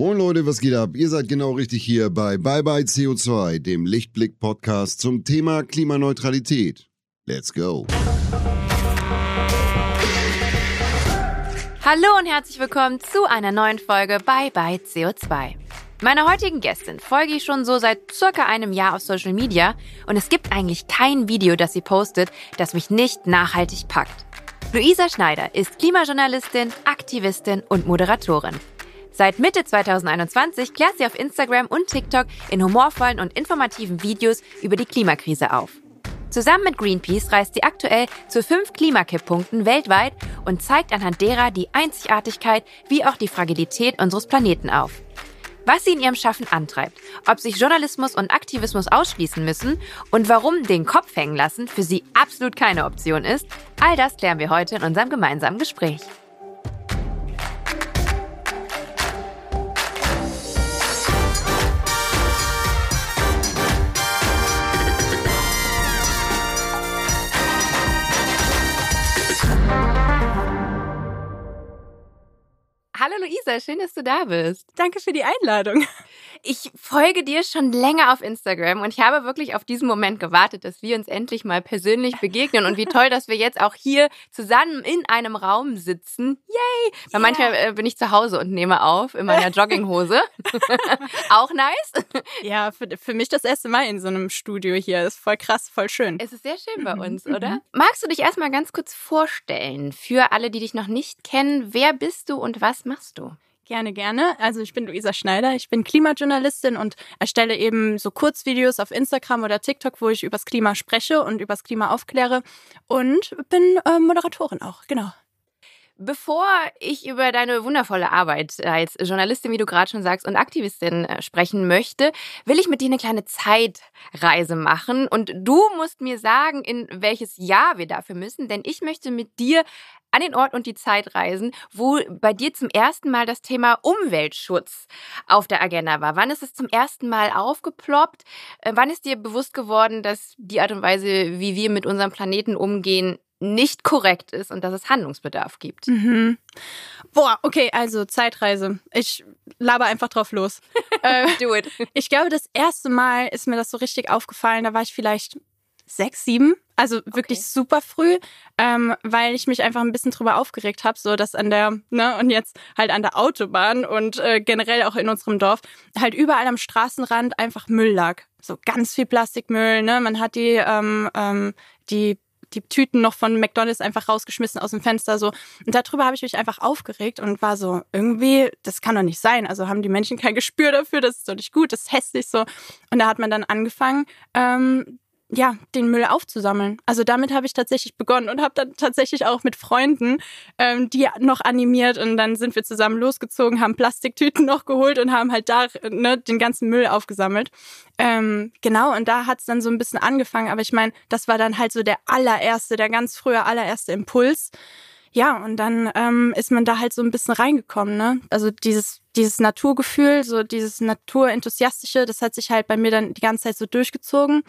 Moin Leute, was geht ab? Ihr seid genau richtig hier bei Bye Bye CO2, dem Lichtblick-Podcast zum Thema Klimaneutralität. Let's go! Hallo und herzlich willkommen zu einer neuen Folge Bye Bye CO2. Meiner heutigen Gästin folge ich schon so seit circa einem Jahr auf Social Media und es gibt eigentlich kein Video, das sie postet, das mich nicht nachhaltig packt. Luisa Schneider ist Klimajournalistin, Aktivistin und Moderatorin. Seit Mitte 2021 klärt sie auf Instagram und TikTok in humorvollen und informativen Videos über die Klimakrise auf. Zusammen mit Greenpeace reist sie aktuell zu fünf Klimakipppunkten weltweit und zeigt anhand derer die Einzigartigkeit wie auch die Fragilität unseres Planeten auf. Was sie in ihrem Schaffen antreibt, ob sich Journalismus und Aktivismus ausschließen müssen und warum den Kopf hängen lassen für sie absolut keine Option ist, all das klären wir heute in unserem gemeinsamen Gespräch. Hallo Luisa, schön, dass du da bist. Danke für die Einladung. Ich folge dir schon länger auf Instagram und ich habe wirklich auf diesen Moment gewartet, dass wir uns endlich mal persönlich begegnen. Und wie toll, dass wir jetzt auch hier zusammen in einem Raum sitzen. Yay! Weil yeah. manchmal äh, bin ich zu Hause und nehme auf in meiner Jogginghose. auch nice. Ja, für, für mich das erste Mal in so einem Studio hier. Das ist voll krass, voll schön. Es ist sehr schön bei uns, oder? Mhm. Magst du dich erstmal ganz kurz vorstellen für alle, die dich noch nicht kennen? Wer bist du und was machst du? Gerne, gerne. Also ich bin Luisa Schneider, ich bin Klimajournalistin und erstelle eben so Kurzvideos auf Instagram oder TikTok, wo ich übers Klima spreche und übers Klima aufkläre und bin äh, Moderatorin auch, genau. Bevor ich über deine wundervolle Arbeit als Journalistin, wie du gerade schon sagst, und Aktivistin äh, sprechen möchte, will ich mit dir eine kleine Zeitreise machen. Und du musst mir sagen, in welches Jahr wir dafür müssen, denn ich möchte mit dir an den Ort und die Zeit reisen, wo bei dir zum ersten Mal das Thema Umweltschutz auf der Agenda war. Wann ist es zum ersten Mal aufgeploppt? Äh, wann ist dir bewusst geworden, dass die Art und Weise, wie wir mit unserem Planeten umgehen, nicht korrekt ist und dass es Handlungsbedarf gibt. Mhm. Boah, okay, also Zeitreise. Ich laber einfach drauf los. äh, Do it. Ich glaube, das erste Mal ist mir das so richtig aufgefallen. Da war ich vielleicht sechs, sieben. Also wirklich okay. super früh, ähm, weil ich mich einfach ein bisschen drüber aufgeregt habe, so dass an der, ne, und jetzt halt an der Autobahn und äh, generell auch in unserem Dorf halt überall am Straßenrand einfach Müll lag. So ganz viel Plastikmüll, ne? Man hat die, ähm, ähm, die die Tüten noch von McDonalds einfach rausgeschmissen aus dem Fenster so. Und darüber habe ich mich einfach aufgeregt und war so, irgendwie, das kann doch nicht sein. Also haben die Menschen kein Gespür dafür, das ist doch nicht gut, das ist hässlich so. Und da hat man dann angefangen, ähm, ja, den Müll aufzusammeln. Also damit habe ich tatsächlich begonnen und habe dann tatsächlich auch mit Freunden ähm, die noch animiert und dann sind wir zusammen losgezogen, haben Plastiktüten noch geholt und haben halt da ne, den ganzen Müll aufgesammelt. Ähm, genau, und da hat es dann so ein bisschen angefangen, aber ich meine, das war dann halt so der allererste, der ganz frühe allererste Impuls. Ja, und dann ähm, ist man da halt so ein bisschen reingekommen, ne? Also dieses, dieses Naturgefühl, so dieses Naturenthusiastische, das hat sich halt bei mir dann die ganze Zeit so durchgezogen.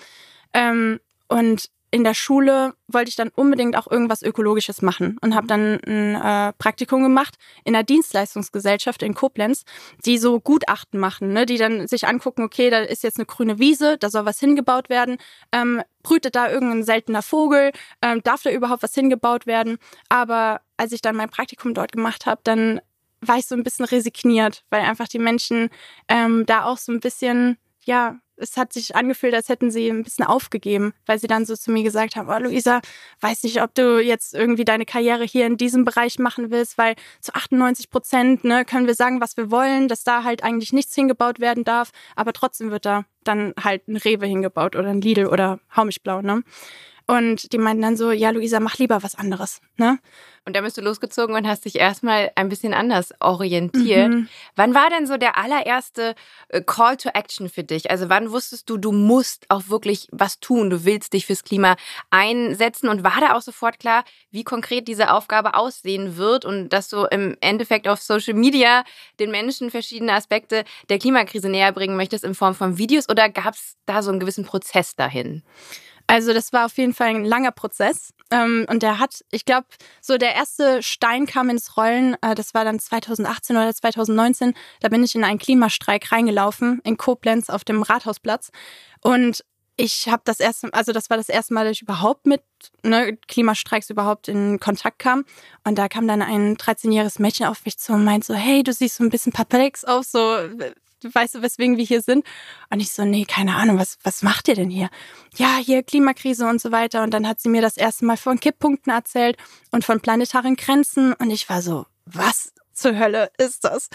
Ähm, und in der Schule wollte ich dann unbedingt auch irgendwas Ökologisches machen und habe dann ein äh, Praktikum gemacht in einer Dienstleistungsgesellschaft in Koblenz, die so Gutachten machen, ne? die dann sich angucken, okay, da ist jetzt eine grüne Wiese, da soll was hingebaut werden, ähm, brütet da irgendein seltener Vogel, ähm, darf da überhaupt was hingebaut werden? Aber als ich dann mein Praktikum dort gemacht habe, dann war ich so ein bisschen resigniert, weil einfach die Menschen ähm, da auch so ein bisschen, ja, es hat sich angefühlt, als hätten sie ein bisschen aufgegeben, weil sie dann so zu mir gesagt haben, oh Luisa, weiß nicht, ob du jetzt irgendwie deine Karriere hier in diesem Bereich machen willst, weil zu 98 Prozent ne, können wir sagen, was wir wollen, dass da halt eigentlich nichts hingebaut werden darf, aber trotzdem wird da dann halt ein Rewe hingebaut oder ein Lidl oder Haumischblau, ne? Und die meinten dann so, ja, Luisa, mach lieber was anderes. Ne? Und dann bist du losgezogen und hast dich erstmal ein bisschen anders orientiert. Mhm. Wann war denn so der allererste äh, Call to Action für dich? Also wann wusstest du, du musst auch wirklich was tun, du willst dich fürs Klima einsetzen? Und war da auch sofort klar, wie konkret diese Aufgabe aussehen wird und dass du im Endeffekt auf Social Media den Menschen verschiedene Aspekte der Klimakrise näher bringen möchtest in Form von Videos? Oder gab es da so einen gewissen Prozess dahin? Also das war auf jeden Fall ein langer Prozess. Ähm, und der hat, ich glaube, so der erste Stein kam ins Rollen, äh, das war dann 2018 oder 2019. Da bin ich in einen Klimastreik reingelaufen in Koblenz auf dem Rathausplatz. Und ich habe das erste, also das war das erste Mal, dass ich überhaupt mit ne, Klimastreiks überhaupt in Kontakt kam. Und da kam dann ein 13-jähriges Mädchen auf mich zu und meint so, hey, du siehst so ein bisschen perplex aus, so, weißt du, weswegen wir hier sind? Und ich so, nee, keine Ahnung, was, was macht ihr denn hier? Ja, hier Klimakrise und so weiter. Und dann hat sie mir das erste Mal von Kipppunkten erzählt und von planetaren Grenzen. Und ich war so, was zur Hölle ist das?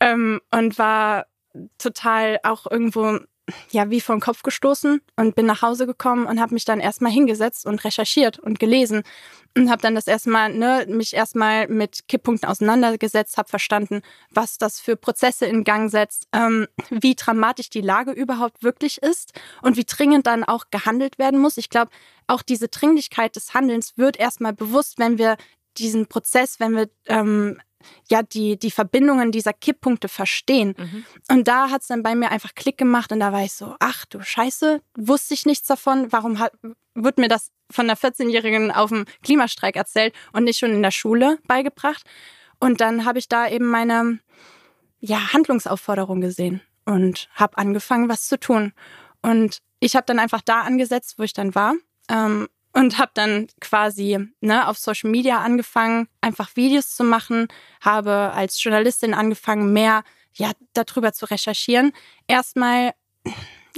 Ähm, und war total auch irgendwo ja wie vom Kopf gestoßen und bin nach Hause gekommen und habe mich dann erstmal hingesetzt und recherchiert und gelesen und habe dann das erstmal ne mich erstmal mit Kipppunkten auseinandergesetzt, habe verstanden, was das für Prozesse in Gang setzt, ähm, wie dramatisch die Lage überhaupt wirklich ist und wie dringend dann auch gehandelt werden muss. Ich glaube, auch diese Dringlichkeit des Handelns wird erstmal bewusst, wenn wir diesen Prozess, wenn wir ähm, ja die, die Verbindungen dieser Kipppunkte verstehen. Mhm. Und da hat es dann bei mir einfach Klick gemacht und da war ich so, ach du Scheiße, wusste ich nichts davon, warum hat, wird mir das von einer 14-Jährigen auf dem Klimastreik erzählt und nicht schon in der Schule beigebracht? Und dann habe ich da eben meine ja, Handlungsaufforderung gesehen und habe angefangen, was zu tun. Und ich habe dann einfach da angesetzt, wo ich dann war. Ähm, und habe dann quasi ne, auf Social Media angefangen, einfach Videos zu machen, habe als Journalistin angefangen, mehr ja darüber zu recherchieren. Erstmal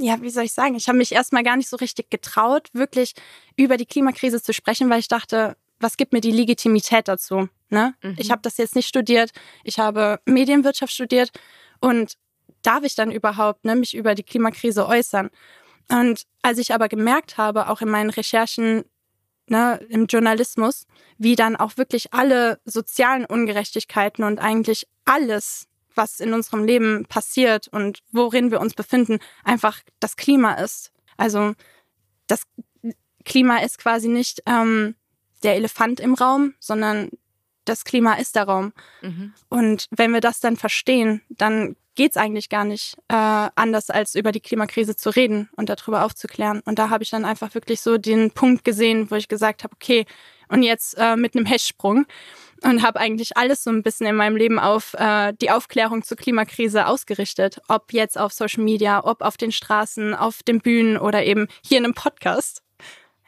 ja, wie soll ich sagen, ich habe mich erstmal gar nicht so richtig getraut, wirklich über die Klimakrise zu sprechen, weil ich dachte, was gibt mir die Legitimität dazu? Ne? Mhm. Ich habe das jetzt nicht studiert, ich habe Medienwirtschaft studiert und darf ich dann überhaupt ne, mich über die Klimakrise äußern? Und als ich aber gemerkt habe, auch in meinen Recherchen ne, im Journalismus, wie dann auch wirklich alle sozialen Ungerechtigkeiten und eigentlich alles, was in unserem Leben passiert und worin wir uns befinden, einfach das Klima ist. Also das Klima ist quasi nicht ähm, der Elefant im Raum, sondern das Klima ist der Raum. Mhm. Und wenn wir das dann verstehen, dann geht es eigentlich gar nicht äh, anders, als über die Klimakrise zu reden und darüber aufzuklären. Und da habe ich dann einfach wirklich so den Punkt gesehen, wo ich gesagt habe, okay, und jetzt äh, mit einem Hechtsprung und habe eigentlich alles so ein bisschen in meinem Leben auf äh, die Aufklärung zur Klimakrise ausgerichtet. Ob jetzt auf Social Media, ob auf den Straßen, auf den Bühnen oder eben hier in einem Podcast.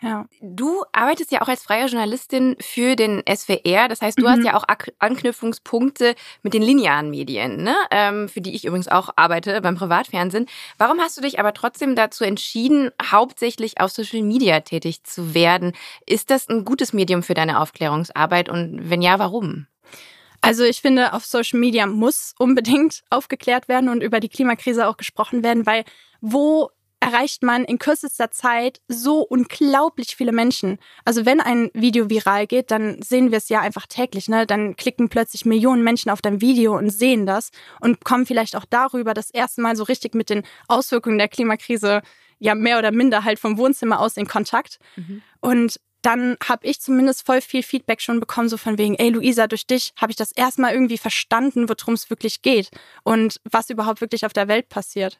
Ja. Du arbeitest ja auch als freie Journalistin für den SWR. Das heißt, du mhm. hast ja auch Anknüpfungspunkte mit den linearen Medien, ne? Ähm, für die ich übrigens auch arbeite beim Privatfernsehen. Warum hast du dich aber trotzdem dazu entschieden, hauptsächlich auf Social Media tätig zu werden? Ist das ein gutes Medium für deine Aufklärungsarbeit? Und wenn ja, warum? Also ich finde, auf Social Media muss unbedingt aufgeklärt werden und über die Klimakrise auch gesprochen werden, weil wo erreicht man in kürzester Zeit so unglaublich viele Menschen. Also wenn ein Video viral geht, dann sehen wir es ja einfach täglich. Ne? Dann klicken plötzlich Millionen Menschen auf dein Video und sehen das und kommen vielleicht auch darüber das erste Mal so richtig mit den Auswirkungen der Klimakrise ja mehr oder minder halt vom Wohnzimmer aus in Kontakt. Mhm. Und dann habe ich zumindest voll viel Feedback schon bekommen, so von wegen, ey Luisa, durch dich habe ich das erstmal irgendwie verstanden, worum es wirklich geht und was überhaupt wirklich auf der Welt passiert.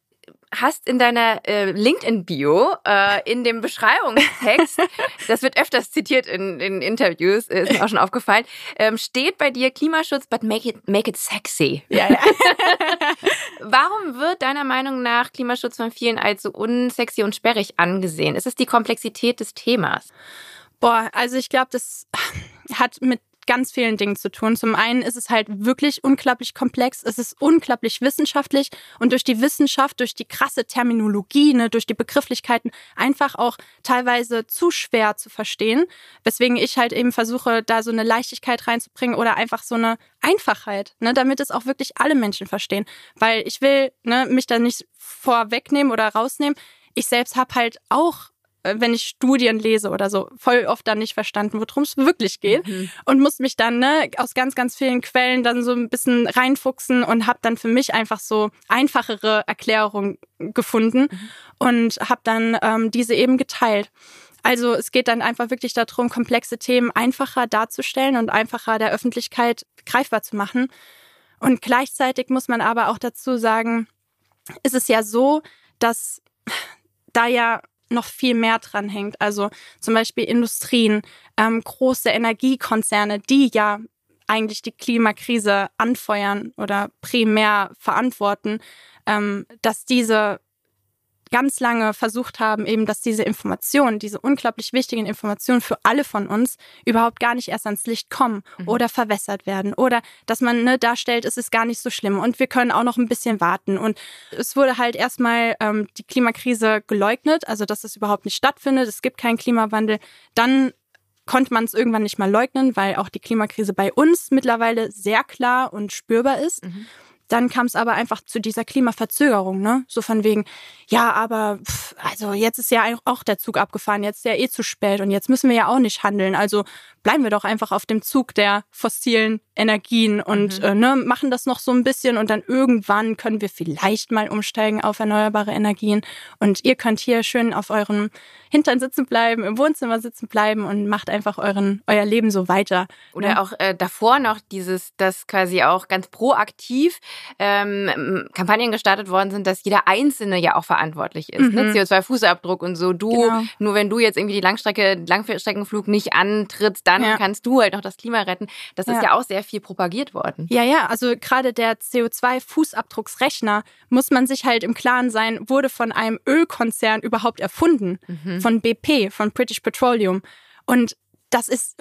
hast in deiner äh, LinkedIn-Bio, äh, in dem Beschreibungstext, das wird öfters zitiert in, in Interviews, ist mir auch schon aufgefallen, ähm, steht bei dir Klimaschutz, but make it, make it sexy. Ja, ja. Warum wird deiner Meinung nach Klimaschutz von vielen als so unsexy und sperrig angesehen? Ist es die Komplexität des Themas? Boah, also ich glaube, das hat mit ganz vielen Dingen zu tun. Zum einen ist es halt wirklich unglaublich komplex, es ist unglaublich wissenschaftlich und durch die Wissenschaft, durch die krasse Terminologie, ne, durch die Begrifflichkeiten einfach auch teilweise zu schwer zu verstehen, weswegen ich halt eben versuche, da so eine Leichtigkeit reinzubringen oder einfach so eine Einfachheit, ne, damit es auch wirklich alle Menschen verstehen, weil ich will ne, mich da nicht vorwegnehmen oder rausnehmen. Ich selbst habe halt auch wenn ich Studien lese oder so, voll oft dann nicht verstanden, worum es wirklich geht. Mhm. Und musste mich dann ne, aus ganz, ganz vielen Quellen dann so ein bisschen reinfuchsen und habe dann für mich einfach so einfachere Erklärungen gefunden mhm. und habe dann ähm, diese eben geteilt. Also es geht dann einfach wirklich darum, komplexe Themen einfacher darzustellen und einfacher der Öffentlichkeit greifbar zu machen. Und gleichzeitig muss man aber auch dazu sagen, ist es ja so, dass da ja noch viel mehr dran hängt. Also zum Beispiel Industrien, ähm, große Energiekonzerne, die ja eigentlich die Klimakrise anfeuern oder primär verantworten, ähm, dass diese ganz lange versucht haben, eben, dass diese Informationen, diese unglaublich wichtigen Informationen für alle von uns überhaupt gar nicht erst ans Licht kommen mhm. oder verwässert werden oder dass man ne, darstellt, es ist gar nicht so schlimm und wir können auch noch ein bisschen warten. Und es wurde halt erstmal ähm, die Klimakrise geleugnet, also dass es überhaupt nicht stattfindet, es gibt keinen Klimawandel. Dann konnte man es irgendwann nicht mal leugnen, weil auch die Klimakrise bei uns mittlerweile sehr klar und spürbar ist. Mhm. Dann kam es aber einfach zu dieser Klimaverzögerung, ne? So von wegen, ja, aber pff, also jetzt ist ja auch der Zug abgefahren, jetzt ist ja eh zu spät und jetzt müssen wir ja auch nicht handeln. Also bleiben wir doch einfach auf dem Zug der fossilen Energien und mhm. äh, ne, machen das noch so ein bisschen und dann irgendwann können wir vielleicht mal umsteigen auf erneuerbare Energien. Und ihr könnt hier schön auf euren Hintern sitzen bleiben, im Wohnzimmer sitzen bleiben und macht einfach euren, euer Leben so weiter. Oder ne? auch äh, davor noch dieses, das quasi auch ganz proaktiv ähm, Kampagnen gestartet worden sind, dass jeder Einzelne ja auch verantwortlich ist. Ne? Mhm. Ne? CO2-Fußabdruck und so. Du, genau. nur wenn du jetzt irgendwie die Langstrecke, Langstreckenflug nicht antrittst, dann ja. kannst du halt noch das Klima retten. Das ja. ist ja auch sehr viel propagiert worden. Ja, ja, also gerade der CO2-Fußabdrucksrechner muss man sich halt im Klaren sein, wurde von einem Ölkonzern überhaupt erfunden. Mhm. Von BP, von British Petroleum. Und das ist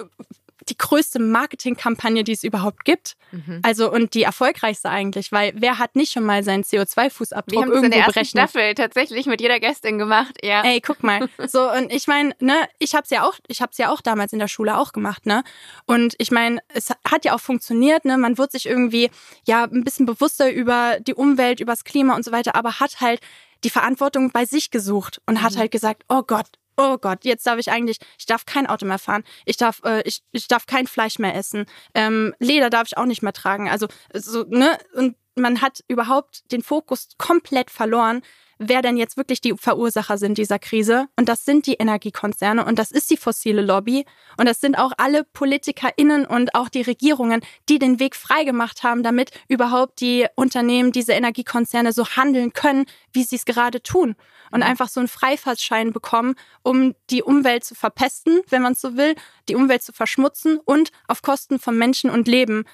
die größte Marketingkampagne, die es überhaupt gibt. Mhm. Also und die erfolgreichste eigentlich, weil wer hat nicht schon mal seinen CO2-Fußabdruck irgendwo berechnet? Wir haben in der Staffel tatsächlich mit jeder Gästin gemacht, ja. Ey, guck mal. So und ich meine, ne, ich hab's ja auch, ich hab's ja auch damals in der Schule auch gemacht, ne? Und ich meine, es hat ja auch funktioniert, ne? Man wird sich irgendwie ja ein bisschen bewusster über die Umwelt, über das Klima und so weiter, aber hat halt die Verantwortung bei sich gesucht und mhm. hat halt gesagt, oh Gott, oh Gott, jetzt darf ich eigentlich, ich darf kein Auto mehr fahren, ich darf, äh, ich, ich darf kein Fleisch mehr essen, ähm, Leder darf ich auch nicht mehr tragen. Also so, ne? Und man hat überhaupt den Fokus komplett verloren, wer denn jetzt wirklich die Verursacher sind dieser Krise. Und das sind die Energiekonzerne und das ist die fossile Lobby. Und das sind auch alle PolitikerInnen und auch die Regierungen, die den Weg freigemacht haben, damit überhaupt die Unternehmen, diese Energiekonzerne so handeln können, wie sie es gerade tun. Und einfach so einen Freifahrtschein bekommen, um die Umwelt zu verpesten, wenn man es so will, die Umwelt zu verschmutzen und auf Kosten von Menschen und Leben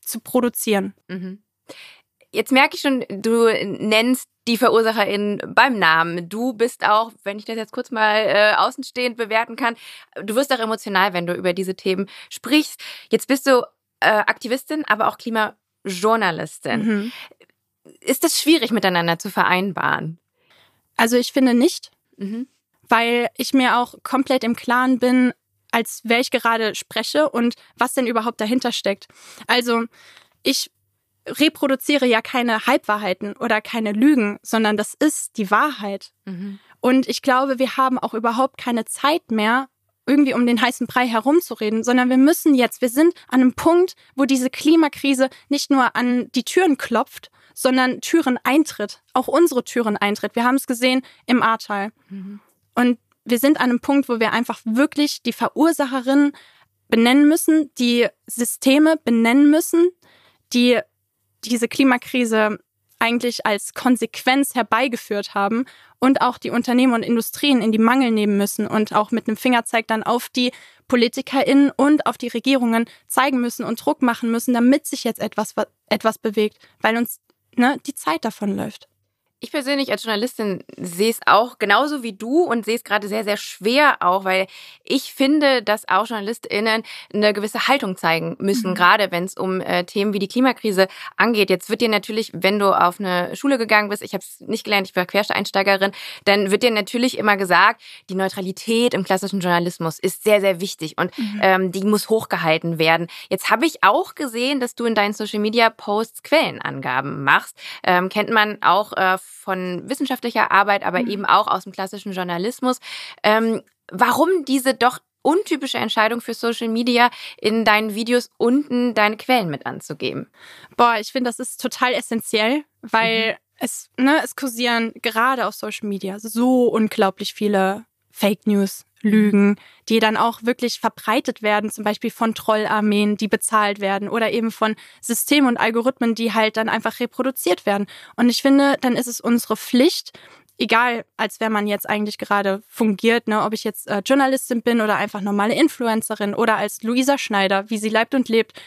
zu produzieren. Mhm. Jetzt merke ich schon, du nennst die Verursacherin beim Namen. Du bist auch, wenn ich das jetzt kurz mal äh, außenstehend bewerten kann, du wirst auch emotional, wenn du über diese Themen sprichst. Jetzt bist du äh, Aktivistin, aber auch Klimajournalistin. Mhm. Ist das schwierig miteinander zu vereinbaren? Also ich finde nicht, mhm. weil ich mir auch komplett im Klaren bin, als wer ich gerade spreche und was denn überhaupt dahinter steckt. Also ich reproduziere ja keine Halbwahrheiten oder keine Lügen, sondern das ist die Wahrheit. Mhm. Und ich glaube, wir haben auch überhaupt keine Zeit mehr, irgendwie um den heißen Brei herumzureden, sondern wir müssen jetzt, wir sind an einem Punkt, wo diese Klimakrise nicht nur an die Türen klopft, sondern Türen eintritt, auch unsere Türen eintritt. Wir haben es gesehen im Ahrtal. Mhm. Und wir sind an einem Punkt, wo wir einfach wirklich die Verursacherin benennen müssen, die Systeme benennen müssen, die diese Klimakrise eigentlich als Konsequenz herbeigeführt haben und auch die Unternehmen und Industrien in die Mangel nehmen müssen und auch mit einem Fingerzeig dann auf die PolitikerInnen und auf die Regierungen zeigen müssen und Druck machen müssen, damit sich jetzt etwas, etwas bewegt, weil uns ne, die Zeit davon läuft. Ich persönlich als Journalistin sehe es auch genauso wie du und sehe es gerade sehr, sehr schwer auch, weil ich finde, dass auch JournalistInnen eine gewisse Haltung zeigen müssen, mhm. gerade wenn es um äh, Themen wie die Klimakrise angeht. Jetzt wird dir natürlich, wenn du auf eine Schule gegangen bist, ich habe es nicht gelernt, ich war Quereinsteigerin, dann wird dir natürlich immer gesagt, die Neutralität im klassischen Journalismus ist sehr, sehr wichtig und mhm. ähm, die muss hochgehalten werden. Jetzt habe ich auch gesehen, dass du in deinen Social-Media-Posts Quellenangaben machst. Ähm, kennt man auch äh, von wissenschaftlicher Arbeit, aber mhm. eben auch aus dem klassischen Journalismus. Ähm, warum diese doch untypische Entscheidung für Social Media, in deinen Videos unten deine Quellen mit anzugeben? Boah, ich finde, das ist total essentiell, weil mhm. es, ne, es kursieren gerade auf Social Media so unglaublich viele Fake News, Lügen, die dann auch wirklich verbreitet werden, zum Beispiel von Trollarmeen, die bezahlt werden oder eben von Systemen und Algorithmen, die halt dann einfach reproduziert werden. Und ich finde, dann ist es unsere Pflicht, egal als wer man jetzt eigentlich gerade fungiert, ne, ob ich jetzt äh, Journalistin bin oder einfach normale Influencerin oder als Luisa Schneider, wie sie lebt und lebt.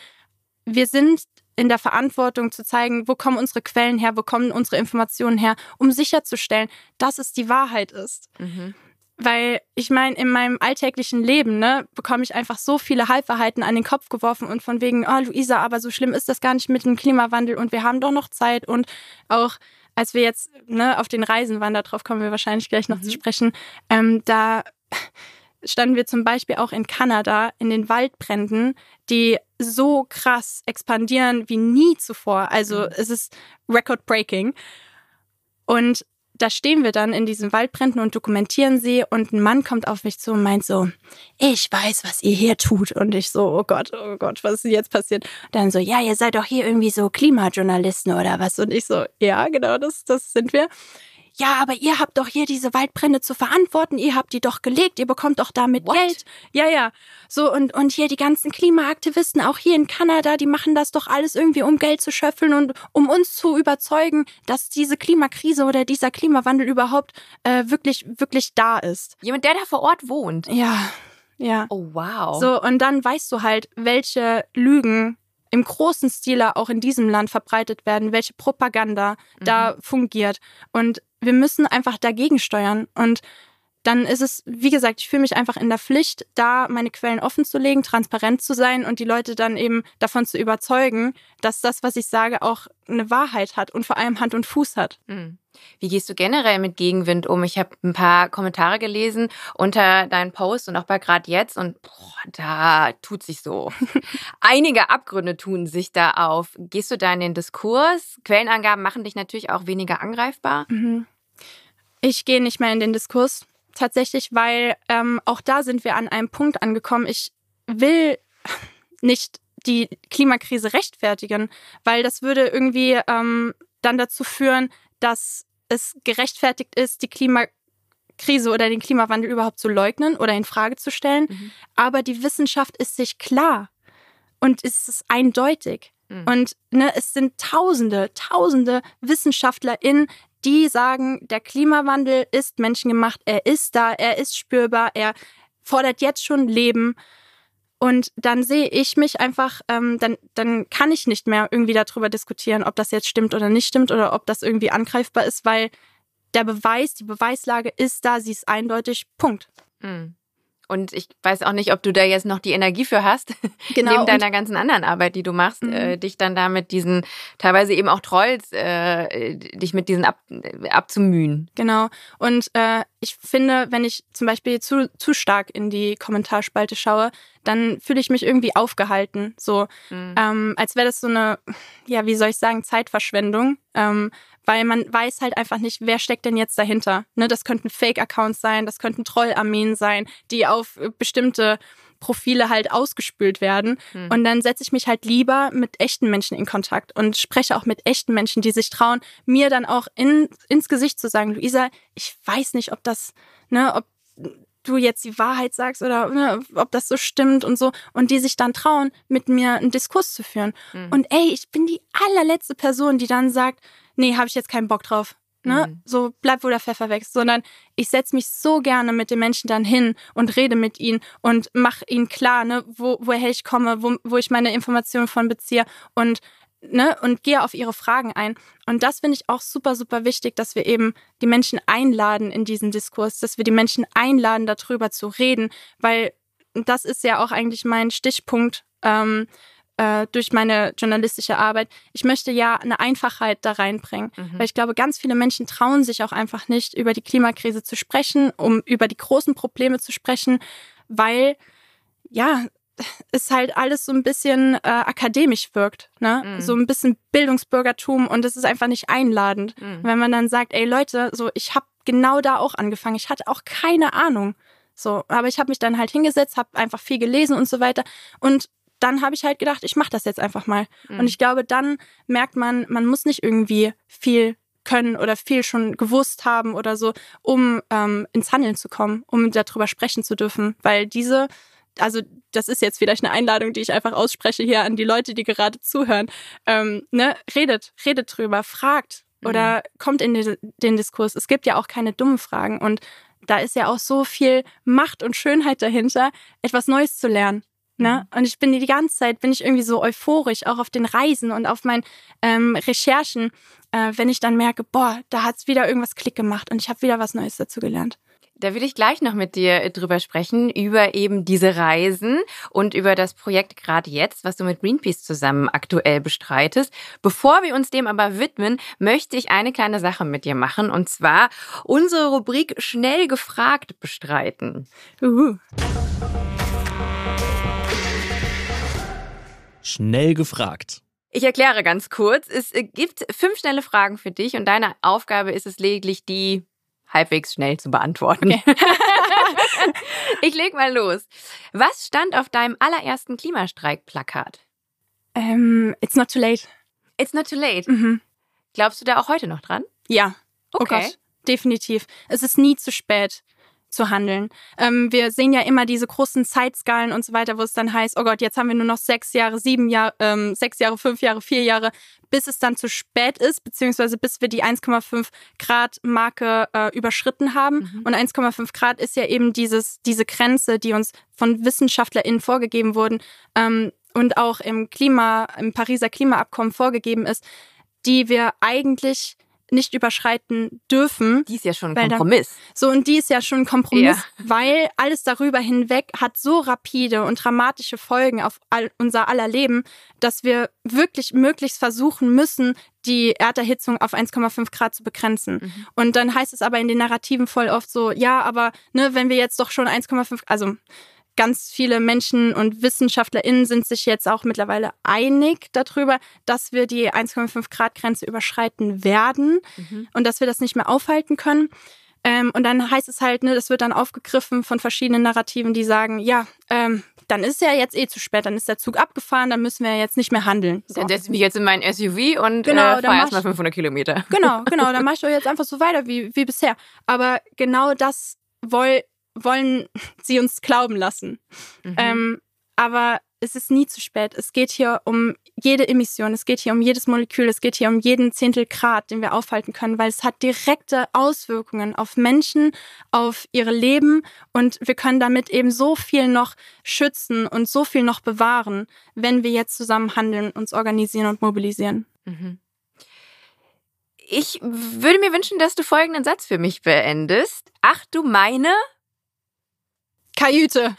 Wir sind in der Verantwortung zu zeigen, wo kommen unsere Quellen her, wo kommen unsere Informationen her, um sicherzustellen, dass es die Wahrheit ist. Mhm. Weil ich meine, in meinem alltäglichen Leben, ne, bekomme ich einfach so viele Halbwahrheiten an den Kopf geworfen und von wegen, oh Luisa, aber so schlimm ist das gar nicht mit dem Klimawandel und wir haben doch noch Zeit und auch als wir jetzt ne, auf den Reisen waren, darauf kommen wir wahrscheinlich gleich noch mhm. zu sprechen, ähm, da standen wir zum Beispiel auch in Kanada in den Waldbränden, die so krass expandieren wie nie zuvor. Also mhm. es ist record-breaking. Und da stehen wir dann in diesen Waldbränden und dokumentieren sie und ein Mann kommt auf mich zu und meint so, ich weiß, was ihr hier tut. Und ich so, oh Gott, oh Gott, was ist jetzt passiert? Und dann so, ja, ihr seid doch hier irgendwie so Klimajournalisten oder was? Und ich so, ja, genau, das, das sind wir ja, aber ihr habt doch hier diese Waldbrände zu verantworten, ihr habt die doch gelegt, ihr bekommt doch damit What? Geld. Ja, ja. So, und, und hier die ganzen Klimaaktivisten, auch hier in Kanada, die machen das doch alles irgendwie, um Geld zu schöffeln und um uns zu überzeugen, dass diese Klimakrise oder dieser Klimawandel überhaupt äh, wirklich, wirklich da ist. Jemand, der da vor Ort wohnt. Ja. Ja. Oh, wow. So, und dann weißt du halt, welche Lügen im großen Stile auch in diesem Land verbreitet werden, welche Propaganda mhm. da fungiert. Und wir müssen einfach dagegen steuern. Und dann ist es, wie gesagt, ich fühle mich einfach in der Pflicht, da meine Quellen offen zu legen, transparent zu sein und die Leute dann eben davon zu überzeugen, dass das, was ich sage, auch eine Wahrheit hat und vor allem Hand und Fuß hat. Mhm. Wie gehst du generell mit Gegenwind um? Ich habe ein paar Kommentare gelesen unter deinen Post und auch bei gerade jetzt und boah, da tut sich so. Einige Abgründe tun sich da auf. Gehst du da in den Diskurs? Quellenangaben machen dich natürlich auch weniger angreifbar. Mhm. Ich gehe nicht mehr in den Diskurs tatsächlich, weil ähm, auch da sind wir an einem Punkt angekommen. Ich will nicht die Klimakrise rechtfertigen, weil das würde irgendwie ähm, dann dazu führen, dass es gerechtfertigt ist, die Klimakrise oder den Klimawandel überhaupt zu leugnen oder in Frage zu stellen. Mhm. Aber die Wissenschaft ist sich klar und ist es eindeutig. Mhm. Und ne, es sind Tausende, Tausende WissenschaftlerInnen, die sagen, der Klimawandel ist menschengemacht, er ist da, er ist spürbar, er fordert jetzt schon Leben. Und dann sehe ich mich einfach, ähm, dann, dann kann ich nicht mehr irgendwie darüber diskutieren, ob das jetzt stimmt oder nicht stimmt oder ob das irgendwie angreifbar ist, weil der Beweis, die Beweislage ist da, sie ist eindeutig. Punkt. Mhm. Und ich weiß auch nicht, ob du da jetzt noch die Energie für hast, genau, neben deiner ganzen anderen Arbeit, die du machst, mhm. äh, dich dann da mit diesen, teilweise eben auch Trolls, äh, dich mit diesen ab, abzumühen. Genau. Und äh, ich finde, wenn ich zum Beispiel zu, zu stark in die Kommentarspalte schaue, dann fühle ich mich irgendwie aufgehalten. So, mhm. ähm, als wäre das so eine, ja, wie soll ich sagen, Zeitverschwendung. Ähm, weil man weiß halt einfach nicht, wer steckt denn jetzt dahinter. Ne, das könnten Fake-Accounts sein, das könnten Trollarmeen sein, die auf äh, bestimmte Profile halt ausgespült werden. Hm. Und dann setze ich mich halt lieber mit echten Menschen in Kontakt und spreche auch mit echten Menschen, die sich trauen, mir dann auch in, ins Gesicht zu sagen, Luisa, ich weiß nicht, ob das, ne, ob du jetzt die Wahrheit sagst oder ne, ob das so stimmt und so. Und die sich dann trauen, mit mir einen Diskurs zu führen. Hm. Und ey, ich bin die allerletzte Person, die dann sagt, nee, habe ich jetzt keinen Bock drauf. Ne? Mhm. So bleibt, wo der Pfeffer wächst, sondern ich setze mich so gerne mit den Menschen dann hin und rede mit ihnen und mache ihnen klar, ne, wo, woher ich komme, wo, wo ich meine Informationen von beziehe und ne, und gehe auf ihre Fragen ein. Und das finde ich auch super, super wichtig, dass wir eben die Menschen einladen in diesen Diskurs, dass wir die Menschen einladen, darüber zu reden, weil das ist ja auch eigentlich mein Stichpunkt. Ähm, äh, durch meine journalistische Arbeit. Ich möchte ja eine Einfachheit da reinbringen, mhm. weil ich glaube, ganz viele Menschen trauen sich auch einfach nicht, über die Klimakrise zu sprechen, um über die großen Probleme zu sprechen, weil ja, es halt alles so ein bisschen äh, akademisch wirkt, ne? Mhm. So ein bisschen Bildungsbürgertum und es ist einfach nicht einladend. Mhm. Wenn man dann sagt, ey Leute, so ich habe genau da auch angefangen. Ich hatte auch keine Ahnung. So, aber ich habe mich dann halt hingesetzt, habe einfach viel gelesen und so weiter und dann habe ich halt gedacht, ich mache das jetzt einfach mal. Mhm. Und ich glaube, dann merkt man, man muss nicht irgendwie viel können oder viel schon gewusst haben oder so, um ähm, ins Handeln zu kommen, um darüber sprechen zu dürfen. Weil diese, also das ist jetzt vielleicht eine Einladung, die ich einfach ausspreche hier an die Leute, die gerade zuhören. Ähm, ne? Redet, redet drüber, fragt oder kommt in den, den Diskurs. Es gibt ja auch keine dummen Fragen und da ist ja auch so viel Macht und Schönheit dahinter, etwas Neues zu lernen. Ne? Und ich bin die ganze Zeit, bin ich irgendwie so euphorisch, auch auf den Reisen und auf meinen ähm, Recherchen, äh, wenn ich dann merke, boah, da hat's wieder irgendwas Klick gemacht und ich habe wieder was Neues dazu gelernt. Da will ich gleich noch mit dir äh, drüber sprechen, über eben diese Reisen und über das Projekt gerade jetzt, was du mit Greenpeace zusammen aktuell bestreitest. Bevor wir uns dem aber widmen, möchte ich eine kleine Sache mit dir machen und zwar unsere Rubrik Schnell gefragt bestreiten. Uhu. Schnell gefragt. Ich erkläre ganz kurz. Es äh, gibt fünf schnelle Fragen für dich und deine Aufgabe ist es lediglich, die halbwegs schnell zu beantworten. ich leg mal los. Was stand auf deinem allerersten Klimastreikplakat? Ähm, it's not too late. It's not too late. Mhm. Glaubst du da auch heute noch dran? Ja. Oh Okay. Gott, definitiv. Es ist nie zu spät zu handeln. Ähm, wir sehen ja immer diese großen Zeitskalen und so weiter, wo es dann heißt, oh Gott, jetzt haben wir nur noch sechs Jahre, sieben Jahre, ähm, sechs Jahre, fünf Jahre, vier Jahre, bis es dann zu spät ist, beziehungsweise bis wir die 1,5 Grad Marke äh, überschritten haben. Mhm. Und 1,5 Grad ist ja eben dieses, diese Grenze, die uns von WissenschaftlerInnen vorgegeben wurden ähm, und auch im Klima, im Pariser Klimaabkommen vorgegeben ist, die wir eigentlich nicht überschreiten dürfen. Die ist ja schon ein Kompromiss. So, und die ist ja schon ein Kompromiss, Ja. weil alles darüber hinweg hat so rapide und dramatische Folgen auf all, unser aller Leben, dass wir wirklich möglichst versuchen müssen, die Erderhitzung auf 1,5 Grad zu begrenzen. Mhm. Und dann heißt es aber in den Narrativen voll oft so, ja, aber ne, wenn wir jetzt doch schon 1,5, also ganz viele Menschen und WissenschaftlerInnen sind sich jetzt auch mittlerweile einig darüber, dass wir die 1,5 Grad Grenze überschreiten werden Mhm. und dass wir das nicht mehr aufhalten können. Ähm, und dann heißt es halt, ne, das wird dann aufgegriffen von verschiedenen Narrativen, die sagen, ja, ähm, dann ist ja jetzt eh zu spät, dann ist der Zug abgefahren, dann müssen wir ja jetzt nicht mehr handeln. So. Dann setze ich mich jetzt in mein SUV und Genau, äh, fahre erstmal ich- 500 Kilometer. Genau, genau, dann mache ich doch jetzt einfach so weiter wie, wie bisher. Aber genau das woll, wollen sie uns glauben lassen. Mhm. Ähm, aber es ist nie zu spät. Es geht hier um jede Emission, es geht hier um jedes Molekül, es geht hier um jeden Zehntel Grad, den wir aufhalten können, weil es hat direkte Auswirkungen auf Menschen, auf ihre Leben und wir können damit eben so viel noch schützen und so viel noch bewahren, wenn wir jetzt zusammen handeln, uns organisieren und mobilisieren. Mhm. Ich würde mir wünschen, dass du folgenden Satz für mich beendest. Ach du meine, Kajüte.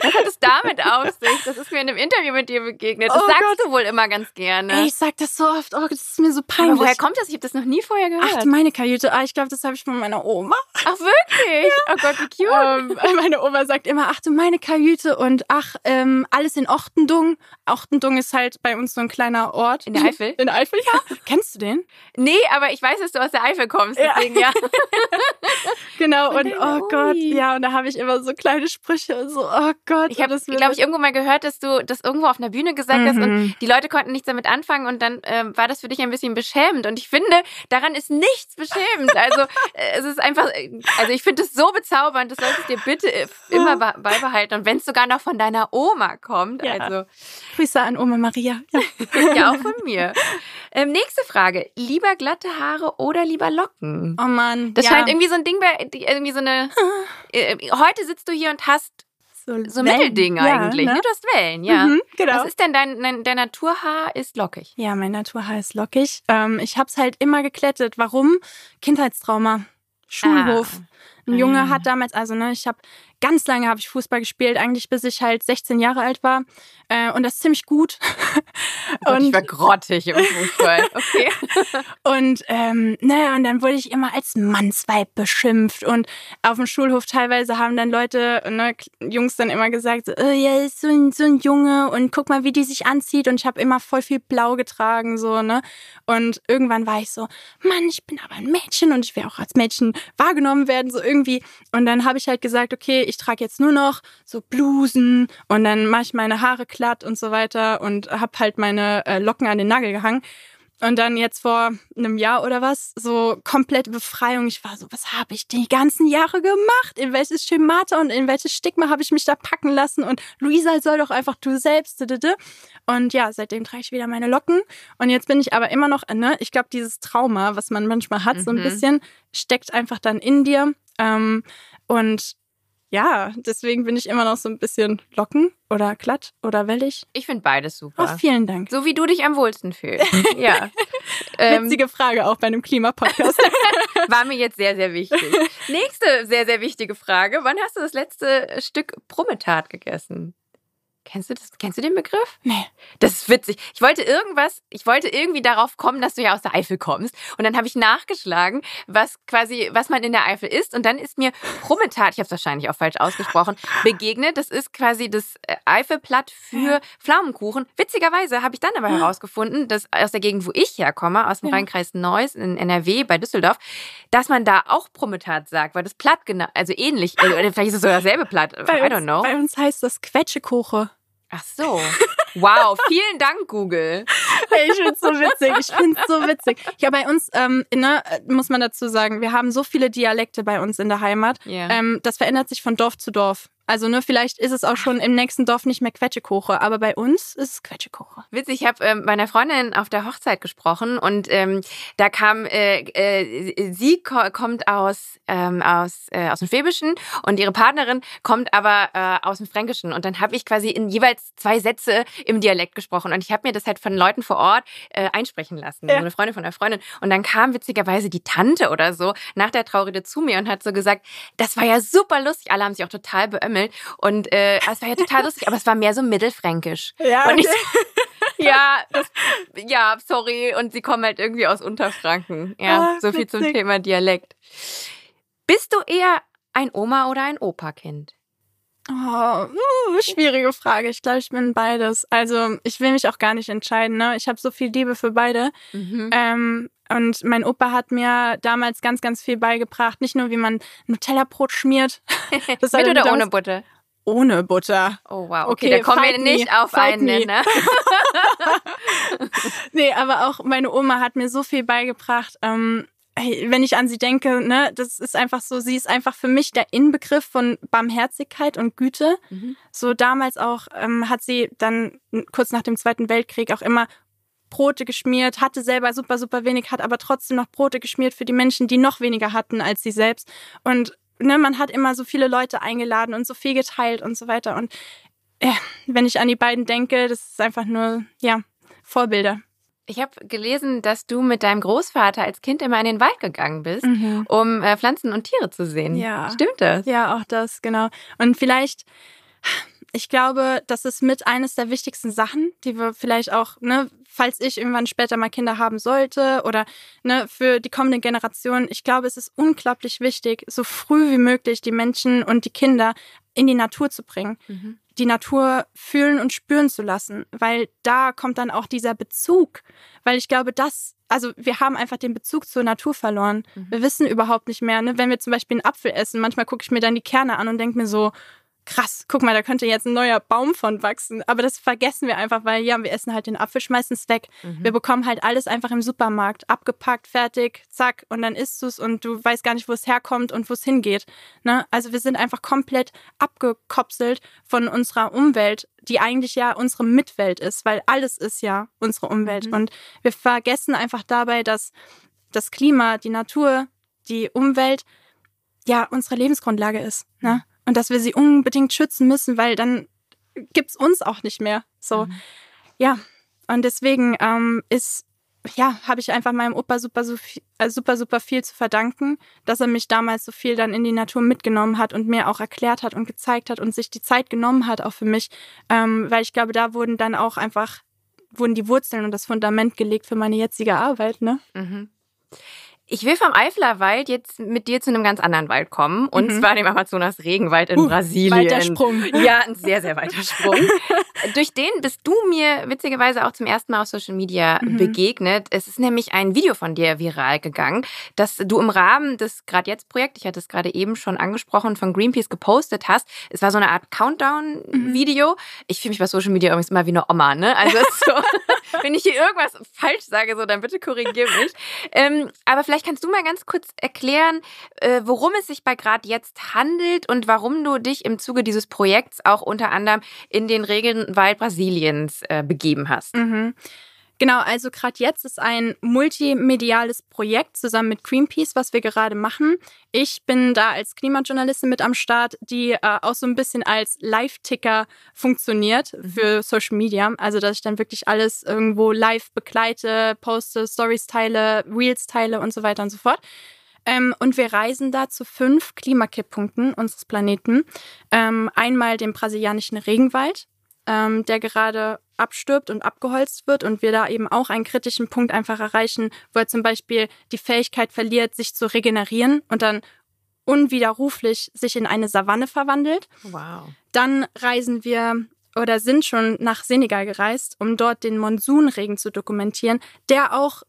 was hat es damit auf sich? Das ist mir in einem Interview mit dir begegnet. Das Oh sagst Gott. du wohl immer ganz gerne. Ey, ich sag das so oft, oh, das ist mir so peinlich. Aber woher kommt das? Ich habe das noch nie vorher gehört. Ach, meine Kajüte. Ah, ich glaube, das habe ich von meiner Oma. Ach, wirklich? Oh Gott, wie cute. Ähm, meine Oma sagt immer, ach du meine Kajüte und ach, ähm, alles in Ochtendung. Ochtendung ist halt bei uns so ein kleiner Ort. In der Eifel? In der Eifel, ja. Kennst du den? Nee, aber ich weiß, dass du aus der Eifel kommst. Ja. Deswegen, ja. Genau, Von und oh Gott. ja, und da habe ich immer so kleine Sprüche und so, oh Gott. Ich habe, glaube ich, irgendwo mal gehört, dass du das irgendwo auf einer Bühne gesagt hast und Mhm. die Leute konnten nichts damit anfangen und dann ähm, war das für dich ein bisschen beschämend. Und ich finde, daran ist nichts beschämend. Also äh, es ist einfach, äh, also ich finde es so bezaubernd, das solltest du dir bitte äh, immer be- beibehalten. Und wenn es sogar noch von deiner Oma kommt, Ja. also Grüße an Oma Maria. Ja. ja auch von mir. Ähm, nächste Frage. Lieber glatte Haare oder lieber Locken? Oh Mann. Das ja. scheint irgendwie so ein Ding, bei, irgendwie so eine. Äh, heute sitzt du hier und hast so Wellen. Mittelding eigentlich. Ne? Ne? Du hast Wellen, ja. Mhm, genau. Was ist denn dein, dein, dein Naturhaar ist lockig? Ja, mein Naturhaar ist lockig. Ähm, ich habe es halt immer geklettet. Warum? Kindheitstrauma. Schulhof. Ein Junge Ah. hat damals, also ne, ich habe ganz lange habe ich Fußball gespielt, eigentlich bis ich halt 16 Jahre alt war. Äh, und das ziemlich gut. Oh und ich war grottig im Fußball. Okay. und, ähm, ne, und dann wurde ich immer als Mannsweib beschimpft. Und auf dem Schulhof teilweise haben dann Leute, ne, Jungs dann immer gesagt, so, oh, ja, ist so ein, so ein Junge und guck mal, wie die sich anzieht. Und ich habe immer voll viel Blau getragen, so, ne? Und irgendwann war ich so, Mann, ich bin aber ein Mädchen und ich will auch als Mädchen wahrgenommen werden, so irgendwie. Und dann habe ich halt gesagt, okay, ich trage jetzt nur noch so Blusen und dann mache ich meine Haare glatt und so weiter und habe halt meine äh, Locken an den Nagel gehangen. Und dann jetzt vor einem Jahr oder was, so komplette Befreiung. Ich war so, was habe ich die ganzen Jahre gemacht? In welches Schemata und in welches Stigma habe ich mich da packen lassen? Und Luisa soll doch einfach du selbst. Und ja, seitdem trage ich wieder meine Locken. Und jetzt bin ich aber immer noch, ne, ich glaube, dieses Trauma, was man manchmal hat, mhm. so ein mhm. bisschen, steckt einfach dann in dir. Ähm, und ja, deswegen bin ich immer noch so ein bisschen locken oder glatt oder wellig. Ich finde beides super. Oh, vielen Dank. So wie du dich am wohlsten fühlst. ja. Ähm, Witzige Frage auch bei einem Klimapodcast. War mir jetzt sehr, sehr wichtig. Nächste sehr, sehr wichtige Frage. Wann hast du das letzte Stück Prometat gegessen? Kennst du das? Kennst du den Begriff? Nee. Das ist witzig. Ich wollte irgendwas, ich wollte irgendwie darauf kommen, dass du ja aus der Eifel kommst. Und dann habe ich nachgeschlagen, was quasi, was man in der Eifel isst. Und dann ist mir Prometat, ich habe es wahrscheinlich auch falsch ausgesprochen, begegnet. Das ist quasi das äh, Eifelplatt für. Pflaumenkuchen. Witzigerweise habe ich dann aber herausgefunden, dass aus der Gegend, wo ich herkomme, aus dem ja. Rheinkreis Neuss in NRW bei Düsseldorf, dass man da auch Prometat sagt, weil das Platt genau, also ähnlich, also vielleicht ist es sogar dasselbe Platt. Bei I don't know. bei uns heißt das Quetschekuche. Ach so. Wow, vielen Dank, Google. Hey, ich find's so witzig. Ich find's so witzig. Ja, bei uns, ähm, ne, muss man dazu sagen, wir haben so viele Dialekte bei uns in der Heimat. Yeah. Ähm, das verändert sich von Dorf zu Dorf. Also ne, vielleicht ist es auch schon im nächsten Dorf nicht mehr Quetschekoche, aber bei uns ist es Quetschekoche. Witzig, ich habe ähm, meiner Freundin auf der Hochzeit gesprochen und ähm, da kam, äh, äh, sie ko kommt aus ähm, aus äh, aus dem Schwäbischen und ihre Partnerin kommt aber äh, aus dem Fränkischen und dann habe ich quasi in jeweils zwei Sätze im Dialekt gesprochen und ich habe mir das halt von Leuten vor Ort äh, einsprechen lassen, ja. so eine Freundin von einer Freundin und dann kam witzigerweise die Tante oder so nach der Traurede zu mir und hat so gesagt, das war ja super lustig, alle haben sich auch total beömmelt. Und äh, es war ja total lustig, aber es war mehr so mittelfränkisch. Ja, okay. ich, ja, das, ja, sorry. Und sie kommen halt irgendwie aus Unterfranken. Ja, ah, so viel zum Thema Dialekt. Bist du eher ein Oma- oder ein Opa-Kind? Oh, uh, schwierige Frage. Ich glaube, ich bin beides. Also ich will mich auch gar nicht entscheiden. Ne? Ich habe so viel Liebe für beide. Mhm. Ähm, und mein Opa hat mir damals ganz, ganz viel beigebracht. Nicht nur, wie man Nutella-Brot schmiert. Das Mit oder ohne Butter? Ohne Butter. Oh wow, okay, okay da kommen wir nicht me. auf einen Nenner. nee, aber auch meine Oma hat mir so viel beigebracht. Ähm, wenn ich an sie denke, ne, das ist einfach so, sie ist einfach für mich der Inbegriff von Barmherzigkeit und Güte. Mhm. So damals auch ähm, hat sie dann kurz nach dem Zweiten Weltkrieg auch immer Brote geschmiert, hatte selber super, super wenig, hat aber trotzdem noch Brote geschmiert für die Menschen, die noch weniger hatten als sie selbst. Und ne, man hat immer so viele Leute eingeladen und so viel geteilt und so weiter. Und äh, wenn ich an die beiden denke, das ist einfach nur, ja, Vorbilder. Ich habe gelesen, dass du mit deinem Großvater als Kind immer in den Wald gegangen bist, mhm. um äh, Pflanzen und Tiere zu sehen. Ja. Stimmt das? Ja, auch das, genau. Und vielleicht, ich glaube, das ist mit eines der wichtigsten Sachen, die wir vielleicht auch, ne, falls ich irgendwann später mal Kinder haben sollte oder ne, für die kommende Generation. Ich glaube, es ist unglaublich wichtig, so früh wie möglich die Menschen und die Kinder in die Natur zu bringen. Mhm die Natur fühlen und spüren zu lassen, weil da kommt dann auch dieser Bezug, weil ich glaube, das, also wir haben einfach den Bezug zur Natur verloren. Mhm. Wir wissen überhaupt nicht mehr, ne? wenn wir zum Beispiel einen Apfel essen, manchmal gucke ich mir dann die Kerne an und denke mir so, krass, guck mal, da könnte jetzt ein neuer Baum von wachsen. Aber das vergessen wir einfach, weil ja, wir essen halt den Apfel, schmeißen es weg. Mhm. Wir bekommen halt alles einfach im Supermarkt, abgepackt, fertig, zack, und dann isst du es und du weißt gar nicht, wo es herkommt und wo es hingeht. Ne? Also wir sind einfach komplett abgekopselt von unserer Umwelt, die eigentlich ja unsere Mitwelt ist, weil alles ist ja unsere Umwelt. Mhm. Und wir vergessen einfach dabei, dass das Klima, die Natur, die Umwelt ja unsere Lebensgrundlage ist. Ne? Und dass wir sie unbedingt schützen müssen, weil dann gibt's uns auch nicht mehr. So, mhm. ja. Und deswegen ähm, ist ja, habe ich einfach meinem Opa super, äh, super, super viel zu verdanken, dass er mich damals so viel dann in die Natur mitgenommen hat und mir auch erklärt hat und gezeigt hat und sich die Zeit genommen hat, auch für mich. Ähm, weil ich glaube, da wurden dann auch einfach, wurden die Wurzeln und das Fundament gelegt für meine jetzige Arbeit, ne? Mhm. Ich will vom Eifelerwald jetzt mit dir zu einem ganz anderen Wald kommen, und mhm. zwar dem Amazonas-Regenwald in uh, Brasilien. Weiter Sprung. Ja, ein sehr, sehr weiter Sprung. Durch den bist du mir witzigerweise auch zum ersten Mal auf Social Media mhm. begegnet. Es ist nämlich ein Video von dir viral gegangen, das du im Rahmen des Grad jetzt Projekt, ich hatte es gerade eben schon angesprochen, von Greenpeace gepostet hast. Es war so eine Art Countdown-Video. Mhm. Ich fühle mich bei Social Media übrigens immer wie eine Oma, ne? Also so, wenn ich hier irgendwas falsch sage, so dann bitte korrigier mich. Ähm, aber vielleicht Vielleicht kannst du mal ganz kurz erklären, äh, worum es sich bei Grad jetzt handelt und warum du dich im Zuge dieses Projekts auch unter anderem in den Regenwald Brasiliens äh, begeben hast. Mhm. Genau, also gerade jetzt ist ein multimediales Projekt zusammen mit Greenpeace, was wir gerade machen. Ich bin da als Klimajournalistin mit am Start, die äh, auch so ein bisschen als Live-Ticker funktioniert mhm. für Social Media. Also, dass ich dann wirklich alles irgendwo live begleite, poste, Stories teile, Reels teile und so weiter und so fort. Ähm, und wir reisen da zu fünf Klimakipppunkten unseres Planeten. Ähm, einmal den brasilianischen Regenwald, ähm, der gerade abstirbt und abgeholzt wird und wir da eben auch einen kritischen Punkt einfach erreichen, wo er zum Beispiel die Fähigkeit verliert, sich zu regenerieren und dann unwiderruflich sich in eine Savanne verwandelt. Wow. Dann reisen wir oder sind schon nach Senegal gereist, um dort den Monsunregen zu dokumentieren, der auch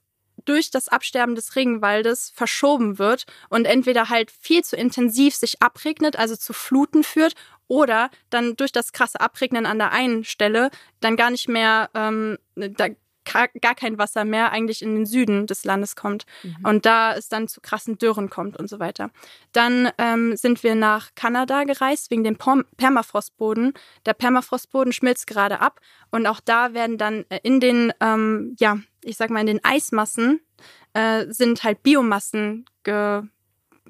durch das Absterben des Regenwaldes verschoben wird und entweder halt viel zu intensiv sich abregnet, also zu Fluten führt, oder dann durch das krasse Abregnen an der einen Stelle dann gar nicht mehr, ähm, da gar kein Wasser mehr eigentlich in den Süden des Landes kommt mhm. und da es dann zu krassen Dürren kommt und so weiter. Dann ähm, sind wir nach Kanada gereist wegen dem Permafrostboden. Der Permafrostboden schmilzt gerade ab und auch da werden dann äh, in den, ähm, ja, ich sag mal, in den Eismassen äh, sind halt Biomassen ge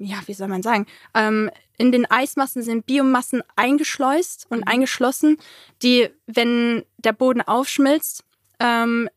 ja, wie soll man sagen, ähm, in den Eismassen sind Biomassen eingeschleust und mhm. eingeschlossen, die, wenn der Boden aufschmilzt, ähm,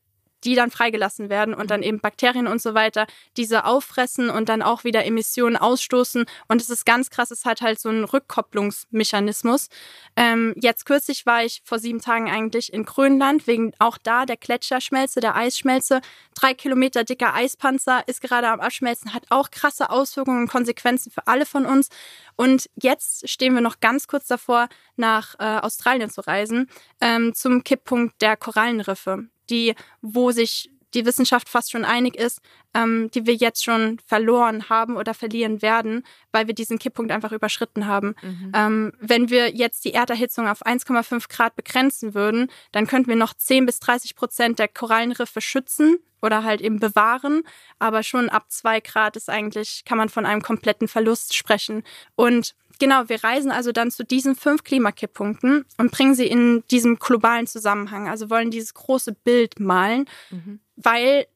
die dann freigelassen werden und dann eben Bakterien und so weiter diese auffressen und dann auch wieder Emissionen ausstoßen. Und es ist ganz krass, es hat halt so einen Rückkopplungsmechanismus. Ähm, jetzt kürzlich war ich vor sieben Tagen eigentlich in Grönland, wegen auch da der Gletscherschmelze, der Eisschmelze. Drei Kilometer dicker Eispanzer ist gerade am Abschmelzen, hat auch krasse Auswirkungen und Konsequenzen für alle von uns. Und jetzt stehen wir noch ganz kurz davor, nach äh, Australien zu reisen, ähm, zum Kipppunkt der Korallenriffe die, wo sich die Wissenschaft fast schon einig ist, ähm, die wir jetzt schon verloren haben oder verlieren werden, weil wir diesen Kipppunkt einfach überschritten haben. Mhm. Ähm, wenn wir jetzt die Erderhitzung auf 1,5 Grad begrenzen würden, dann könnten wir noch 10 bis 30 Prozent der Korallenriffe schützen oder halt eben bewahren. Aber schon ab 2 Grad ist eigentlich, kann man von einem kompletten Verlust sprechen. Und Genau, wir reisen also dann zu diesen fünf Klimakipppunkten und bringen sie in diesem globalen Zusammenhang. Also wollen dieses große Bild malen, mhm. weil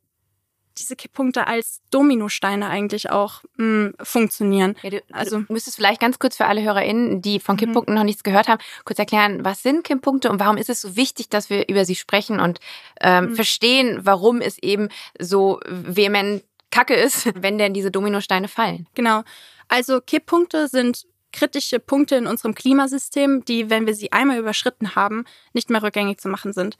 diese Kipppunkte als Dominosteine eigentlich auch mh, mm, funktionieren. Ja, du, also du müsstest vielleicht ganz kurz für alle HörerInnen, die von mhm. Kipppunkten mhm. noch nichts gehört haben, kurz erklären, was sind Kipppunkte und warum ist es so wichtig, dass wir über sie sprechen und ähm, mhm. verstehen, warum es eben so vehement Kacke ist, wenn denn diese Dominosteine fallen. Genau. Also Kipppunkte sind kritische Punkte in unserem Klimasystem, die, wenn wir sie einmal überschritten haben, nicht mehr rückgängig zu machen sind.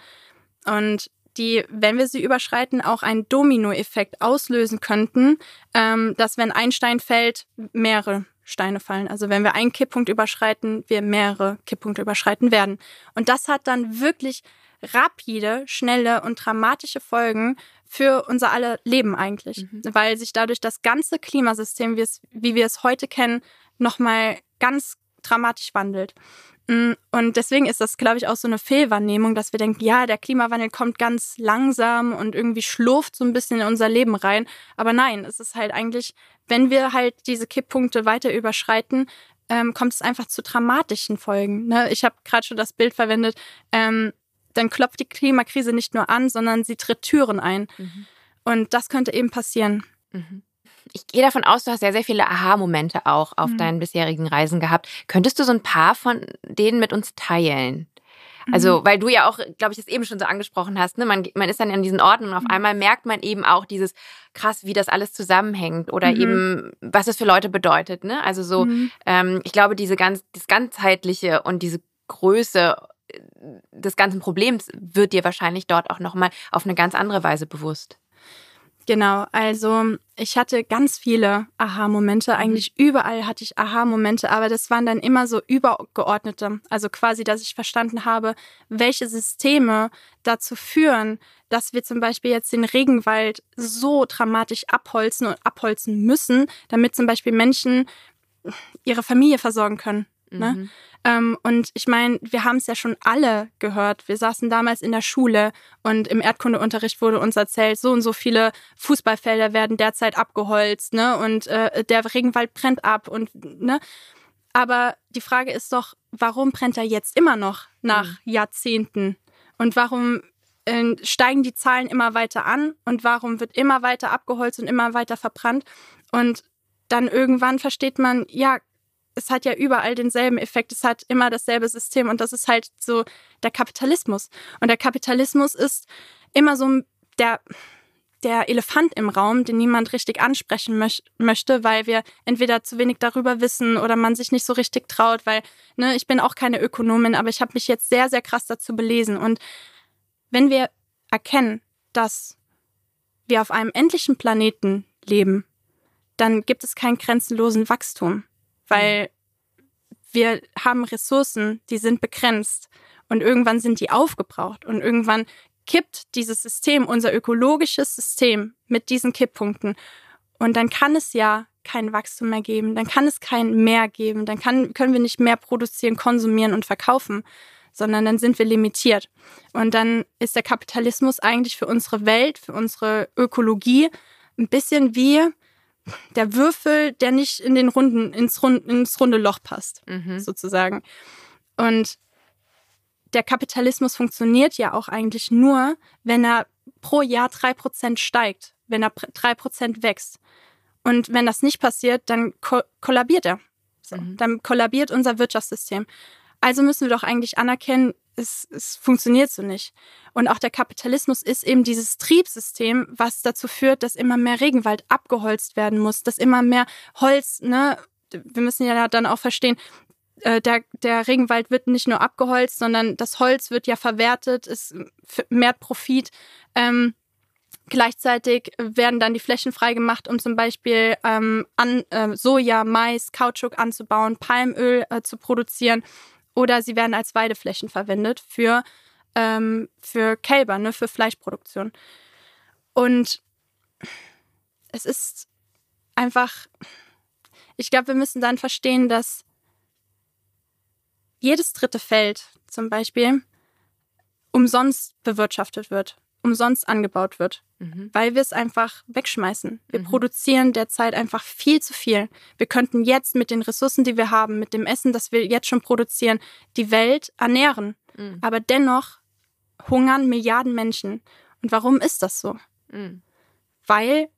Und die, wenn wir sie überschreiten, auch einen Dominoeffekt auslösen könnten, ähm, dass wenn ein Stein fällt, mehrere Steine fallen. Also wenn wir einen Kipppunkt überschreiten, wir mehrere Kipppunkte überschreiten werden. Und das hat dann wirklich rapide, schnelle und dramatische Folgen für unser aller Leben eigentlich, mhm. weil sich dadurch das ganze Klimasystem, wie, es, wie wir es heute kennen, nochmal ganz dramatisch wandelt. Mm, und deswegen ist das, glaube ich, auch so eine Fehlwahrnehmung, dass wir denken, ja, der Klimawandel kommt ganz langsam und irgendwie schlurft so ein bisschen in unser Leben rein. Aber nein, es ist halt eigentlich, wenn wir halt diese Kipppunkte weiter überschreiten, ähm, kommt es einfach zu dramatischen Folgen. Ne? Ich habe gerade schon das Bild verwendet, ähm, dann klopft die Klimakrise nicht nur an, sondern sie tritt Türen ein. Mhm. Und das könnte eben passieren. Mhm ich gehe davon aus, du hast sehr, sehr viele Aha-Momente auch auf mhm. deinen bisherigen Reisen gehabt. Könntest du so ein paar von denen mit uns teilen? Also, weil du ja auch, glaube ich, das eben schon so angesprochen hast, ne? Man, man ist dann an diesen Orten und auf Mhm. einmal merkt man eben auch dieses krass, wie das alles zusammenhängt oder Mhm. eben, was es für Leute bedeutet, ne? Also so, Mhm. ähm, ich glaube, diese ganz, das ganzheitliche und diese Größe äh, des ganzen Problems wird dir wahrscheinlich dort auch nochmal auf eine ganz andere Weise bewusst. Genau, also ich hatte ganz viele Aha-Momente. Eigentlich überall hatte ich Aha-Momente, aber das waren dann immer so übergeordnete. Also quasi, dass ich verstanden habe, welche Systeme dazu führen, dass wir zum Beispiel jetzt den Regenwald so dramatisch abholzen und abholzen müssen, damit zum Beispiel Menschen ihre Familie versorgen können. Ne? Mhm. Ähm, und ich meine, wir haben es ja schon alle gehört. Wir saßen damals in der Schule und im Erdkundeunterricht wurde uns erzählt, so und so viele Fußballfelder werden derzeit abgeholzt, ne? Und äh, der Regenwald brennt ab und ne. Aber die Frage ist doch, warum brennt er jetzt immer noch nach Mhm. Jahrzehnten? Und warum äh, steigen die Zahlen immer weiter an? Und warum wird immer weiter abgeholzt und immer weiter verbrannt? Und dann irgendwann versteht man, ja, es hat ja überall denselben Effekt, es hat immer dasselbe System und das ist halt so der Kapitalismus. Und der Kapitalismus ist immer so der, der Elefant im Raum, den niemand richtig ansprechen möch möchte, weil wir entweder zu wenig darüber wissen oder man sich nicht so richtig traut, weil ne, ich bin auch keine Ökonomin, aber ich habe mich jetzt sehr, sehr krass dazu belesen. Und wenn wir erkennen, dass wir auf einem endlichen Planeten leben, dann gibt es keinen grenzenlosen Wachstum weil wir haben Ressourcen, die sind begrenzt. Und irgendwann sind die aufgebraucht. Und irgendwann kippt dieses System, unser ökologisches System mit diesen Kipppunkten. Und dann kann es ja kein Wachstum mehr geben, dann kann es kein mehr geben, dann kann, können wir nicht mehr produzieren, konsumieren und verkaufen, sondern dann sind wir limitiert. Und dann ist der Kapitalismus eigentlich für unsere Welt, für unsere Ökologie ein bisschen wie der Würfel, der nicht in den runden, ins, Rund, ins runde Loch passt, Mhm. sozusagen. Und der Kapitalismus funktioniert ja auch eigentlich nur, wenn er pro Jahr drei Prozent steigt, wenn er drei Prozent wächst. Und wenn das nicht passiert, dann ko kollabiert er. So, Mhm. Dann kollabiert unser Wirtschaftssystem. Also müssen wir doch eigentlich anerkennen, es, es funktioniert so nicht. Und auch der Kapitalismus ist eben dieses Triebsystem, was dazu führt, dass immer mehr Regenwald abgeholzt werden muss, dass immer mehr Holz, ne, wir müssen ja dann auch verstehen, äh, der, der Regenwald wird nicht nur abgeholzt, sondern das Holz wird ja verwertet, es mehrt Profit. Ähm, gleichzeitig werden dann die Flächen freigemacht, um zum Beispiel ähm, an, äh, Soja, Mais, Kautschuk anzubauen, Palmöl äh, zu produzieren oder sie werden als Weideflächen verwendet für, ähm, für Kälber, ne, für Fleischproduktion. Und es ist einfach, ich glaube, wir müssen dann verstehen, dass jedes dritte Feld zum Beispiel umsonst bewirtschaftet wird, umsonst angebaut wird, Mhm. weil wir es einfach wegschmeißen. Wir Mhm. produzieren derzeit einfach viel zu viel. Wir könnten jetzt mit den Ressourcen, die wir haben, mit dem Essen, das wir jetzt schon produzieren, die Welt ernähren. Mhm. Aber dennoch hungern Milliarden Menschen. Und warum ist das so? Mhm. Weil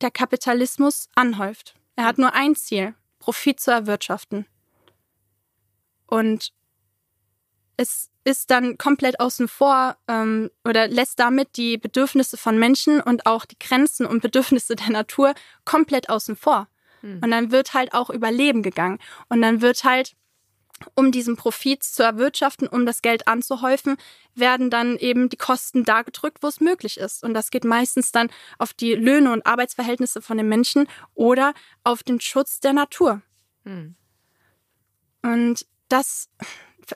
der Kapitalismus anhäuft. Er hat nur ein Ziel, Profit zu erwirtschaften. Und es ist dann komplett außen vor ähm, oder lässt damit die Bedürfnisse von Menschen und auch die Grenzen und Bedürfnisse der Natur komplett außen vor. Mhm. Und dann wird halt auch über Leben gegangen. Und dann wird halt, um diesen Profit zu erwirtschaften, um das Geld anzuhäufen, werden dann eben die Kosten da gedrückt, wo es möglich ist. Und das geht meistens dann auf die Löhne und Arbeitsverhältnisse von den Menschen oder auf den Schutz der Natur. Mhm. Und das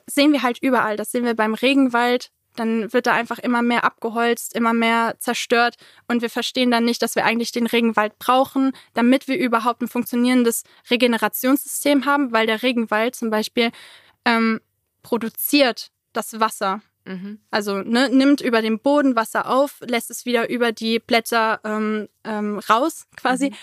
sehen wir halt überall. Das sehen wir beim Regenwald. Dann wird da einfach immer mehr abgeholzt, immer mehr zerstört. Und wir verstehen dann nicht, dass wir eigentlich den Regenwald brauchen, damit wir überhaupt ein funktionierendes Regenerationssystem haben, weil der Regenwald zum Beispiel ähm, produziert das Wasser. Mhm. Also ne, nimmt über den Boden Wasser auf, lässt es wieder über die Blätter ähm, ähm, raus quasi. Mhm.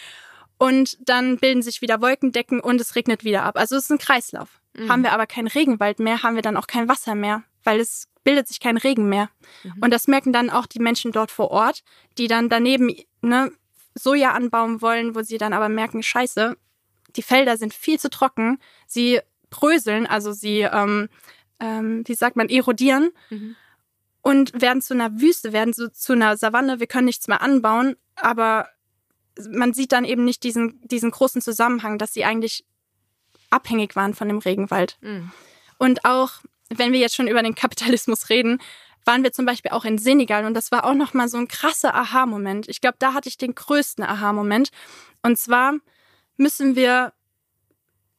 Und dann bilden sich wieder Wolkendecken und es regnet wieder ab. Also es ist ein Kreislauf. Mhm. Haben wir aber keinen Regenwald mehr, haben wir dann auch kein Wasser mehr, weil es bildet sich kein Regen mehr. Mhm. Und das merken dann auch die Menschen dort vor Ort, die dann daneben ne, Soja anbauen wollen, wo sie dann aber merken, scheiße, die Felder sind viel zu trocken, sie bröseln, also sie ähm, ähm, wie sagt man, erodieren mhm. und werden zu einer Wüste, werden so zu einer Savanne. Wir können nichts mehr anbauen, aber man sieht dann eben nicht diesen, diesen großen Zusammenhang, dass sie eigentlich abhängig waren von dem Regenwald. Mhm. Und auch, wenn wir jetzt schon über den Kapitalismus reden, waren wir zum Beispiel auch in Senegal und das war auch nochmal so ein krasser Aha-Moment. Ich glaube, da hatte ich den größten Aha-Moment. Und zwar müssen wir,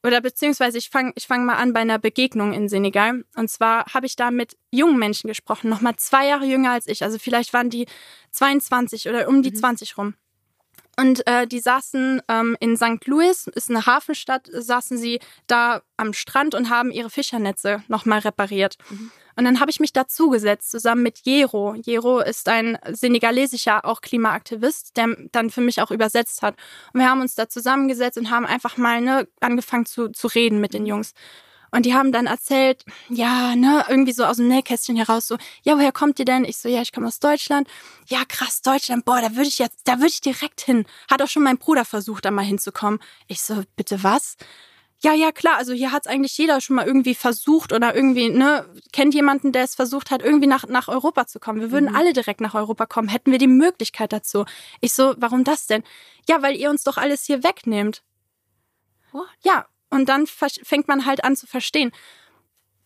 oder beziehungsweise ich fange ich fang mal an bei einer Begegnung in Senegal. Und zwar habe ich da mit jungen Menschen gesprochen, nochmal zwei Jahre jünger als ich. Also vielleicht waren die 22 oder um die mhm. 20 rum. Und äh, die saßen ähm, in St. Louis, ist eine Hafenstadt, saßen sie da am Strand und haben ihre Fischernetze nochmal repariert. Mhm. Und dann habe ich mich dazugesetzt, zusammen mit Jero. Jero ist ein senegalesischer auch Klimaaktivist, der dann für mich auch übersetzt hat. Und wir haben uns da zusammengesetzt und haben einfach mal ne, angefangen zu, zu reden mit den Jungs. Und die haben dann erzählt, ja, ne, irgendwie so aus dem Nähkästchen heraus, so, ja, woher kommt ihr denn? Ich so, ja, ich komme aus Deutschland. Ja, krass, Deutschland, boah, da würde ich jetzt, da würde ich direkt hin. Hat auch schon mein Bruder versucht, da mal hinzukommen. Ich so, bitte was? Ja, ja, klar, also hier hat es eigentlich jeder schon mal irgendwie versucht oder irgendwie, ne, kennt jemanden, der es versucht hat, irgendwie nach, nach Europa zu kommen. Wir würden mhm. alle direkt nach Europa kommen, hätten wir die Möglichkeit dazu. Ich so, warum das denn? Ja, weil ihr uns doch alles hier wegnehmt. What? Ja, und dann fängt man halt an zu verstehen.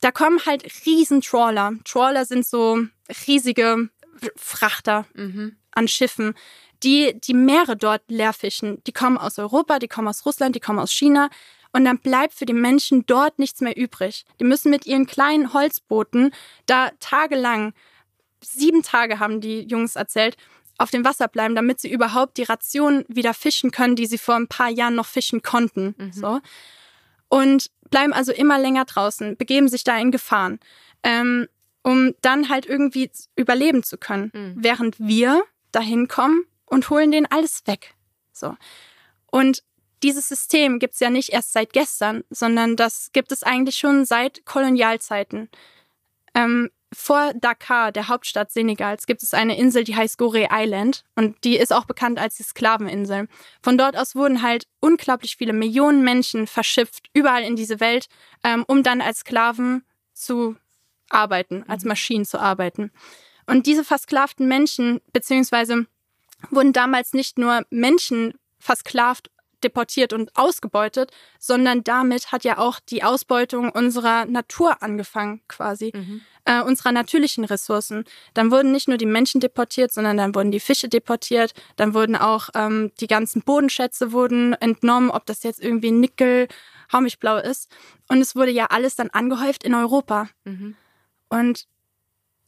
Da kommen halt riesen Trawler. Trawler sind so riesige Frachter mhm. an Schiffen, die die Meere dort leerfischen. Die kommen aus Europa, die kommen aus Russland, die kommen aus China. Und dann bleibt für die Menschen dort nichts mehr übrig. Die müssen mit ihren kleinen Holzbooten da tagelang, sieben Tage haben die Jungs erzählt, auf dem Wasser bleiben, damit sie überhaupt die Ration wieder fischen können, die sie vor ein paar Jahren noch fischen konnten. Mhm. So und bleiben also immer länger draußen, begeben sich da in Gefahren, ähm, um dann halt irgendwie überleben zu können, mhm. während wir dahin kommen und holen denen alles weg. So. Und dieses System gibt es ja nicht erst seit gestern, sondern das gibt es eigentlich schon seit Kolonialzeiten. Ähm, vor Dakar, der Hauptstadt Senegals, gibt es eine Insel, die heißt Gore Island und die ist auch bekannt als die Sklaveninsel. Von dort aus wurden halt unglaublich viele Millionen Menschen verschifft, überall in diese Welt, ähm, um dann als Sklaven zu arbeiten, als mhm. Maschinen zu arbeiten. Und diese versklavten Menschen, beziehungsweise wurden damals nicht nur Menschen versklavt deportiert und ausgebeutet, sondern damit hat ja auch die Ausbeutung unserer Natur angefangen, quasi, mhm. Äh, unserer natürlichen Ressourcen. Dann wurden nicht nur die Menschen deportiert, sondern dann wurden die Fische deportiert, dann wurden auch ähm, die ganzen Bodenschätze wurden entnommen, ob das jetzt irgendwie Nickel, Haumichblau ist. Und es wurde ja alles dann angehäuft in Europa. Mhm. Und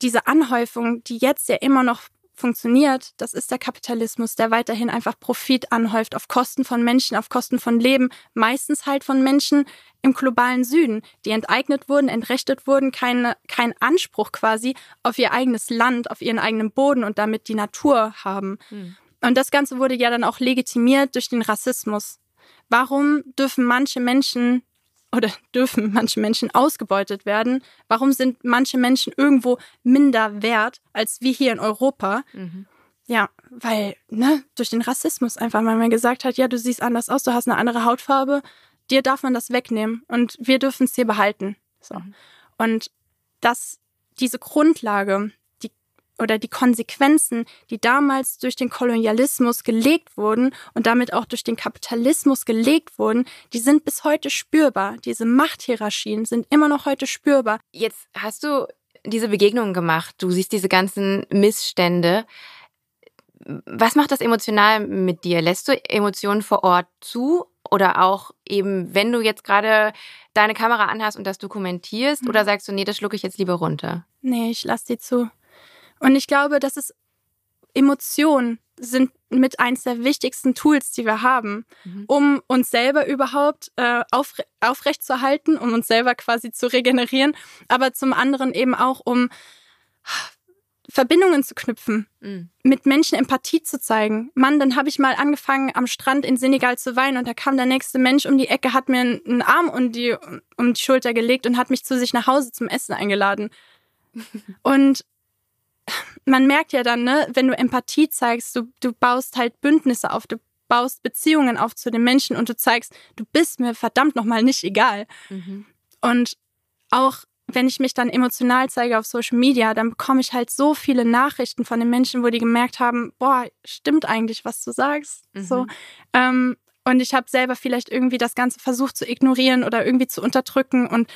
diese Anhäufung, die jetzt ja immer noch funktioniert, das ist der Kapitalismus, der weiterhin einfach Profit anhäuft auf Kosten von Menschen, auf Kosten von Leben, meistens halt von Menschen im globalen Süden, die enteignet wurden, entrechtet wurden, keine, kein Anspruch quasi auf ihr eigenes Land, auf ihren eigenen Boden und damit die Natur haben. Mhm. Und das Ganze wurde ja dann auch legitimiert durch den Rassismus. Warum dürfen manche Menschen oder dürfen manche Menschen ausgebeutet werden? Warum sind manche Menschen irgendwo minder wert als wir hier in Europa? Mhm. Ja, weil, ne, durch den Rassismus einfach, weil man gesagt hat, ja, du siehst anders aus, du hast eine andere Hautfarbe, dir darf man das wegnehmen und wir dürfen es hier behalten. So. Mhm. Und das, diese Grundlage, oder die Konsequenzen, die damals durch den Kolonialismus gelegt wurden und damit auch durch den Kapitalismus gelegt wurden, die sind bis heute spürbar. Diese Machthierarchien sind immer noch heute spürbar. Jetzt hast du diese Begegnungen gemacht, du siehst diese ganzen Missstände. Was macht das emotional mit dir? Lässt du Emotionen vor Ort zu oder auch eben, wenn du jetzt gerade deine Kamera anhast und das dokumentierst, mhm. oder sagst du, nee, das schlucke ich jetzt lieber runter? Nee, ich lass die zu. Und ich glaube, dass es Emotionen sind mit eins der wichtigsten Tools, die wir haben, mhm. um uns selber überhaupt äh, aufre aufrechtzuerhalten, um uns selber quasi zu regenerieren, aber zum anderen eben auch, um Verbindungen zu knüpfen, mhm. mit Menschen Empathie zu zeigen. Mann, dann habe ich mal angefangen, am Strand in Senegal zu weinen und da kam der nächste Mensch um die Ecke, hat mir einen Arm um die, um die Schulter gelegt und hat mich zu sich nach Hause zum Essen eingeladen. und man merkt ja dann, ne, wenn du Empathie zeigst, du, du baust halt Bündnisse auf, du baust Beziehungen auf zu den Menschen und du zeigst, du bist mir verdammt nochmal nicht egal. Mhm. Und auch wenn ich mich dann emotional zeige auf Social Media, dann bekomme ich halt so viele Nachrichten von den Menschen, wo die gemerkt haben, boah, stimmt eigentlich, was du sagst. Mhm. So, ähm, und ich habe selber vielleicht irgendwie das Ganze versucht zu ignorieren oder irgendwie zu unterdrücken und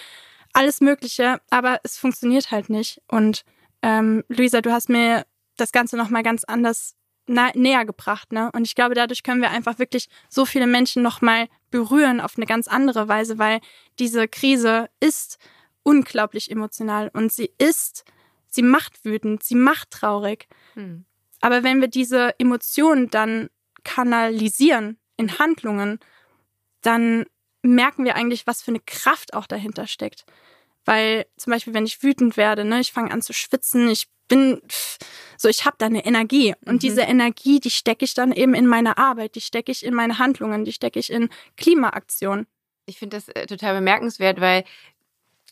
alles Mögliche, aber es funktioniert halt nicht. Und ähm, Luisa, du hast mir das Ganze nochmal ganz anders näher gebracht. Ne? Und ich glaube, dadurch können wir einfach wirklich so viele Menschen nochmal berühren auf eine ganz andere Weise, weil diese Krise ist unglaublich emotional und sie ist, sie macht wütend, sie macht traurig. Hm. Aber wenn wir diese Emotionen dann kanalisieren in Handlungen, dann merken wir eigentlich, was für eine Kraft auch dahinter steckt. Weil zum Beispiel, wenn ich wütend werde, ne, ich fange an zu schwitzen, ich bin so, ich habe da eine Energie. Und mhm. diese Energie, die stecke ich dann eben in meine Arbeit, die stecke ich in meine Handlungen, die stecke ich in Klimaaktion. Ich finde das äh, total bemerkenswert, weil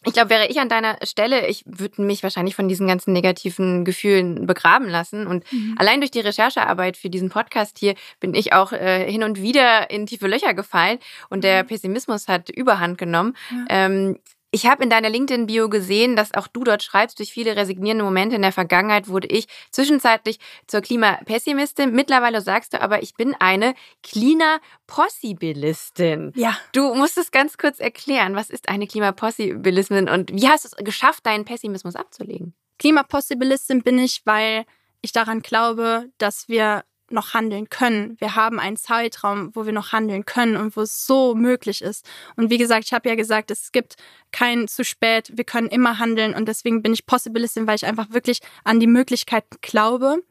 ich glaube, wäre ich an deiner Stelle, ich würde mich wahrscheinlich von diesen ganzen negativen Gefühlen begraben lassen. Und mhm. allein durch die Recherchearbeit für diesen Podcast hier bin ich auch äh, hin und wieder in tiefe Löcher gefallen und der mhm. Pessimismus hat Überhand genommen. Ja. Ähm, ich habe in deiner LinkedIn-Bio gesehen, dass auch du dort schreibst, durch viele resignierende Momente in der Vergangenheit wurde ich zwischenzeitlich zur Klimapessimistin. Mittlerweile sagst du aber, ich bin eine Klimapossibilistin. Ja. Du musst es ganz kurz erklären. Was ist eine Klimapossibilistin und wie hast du es geschafft, deinen Pessimismus abzulegen? Klimapossibilistin bin ich, weil ich daran glaube, dass wir noch handeln können. Wir haben einen Zeitraum, wo wir noch handeln können und wo es so möglich ist. Und wie gesagt, ich habe ja gesagt, es gibt kein zu spät. Wir können immer handeln und deswegen bin ich Possibilistin, weil ich einfach wirklich an die Möglichkeiten glaube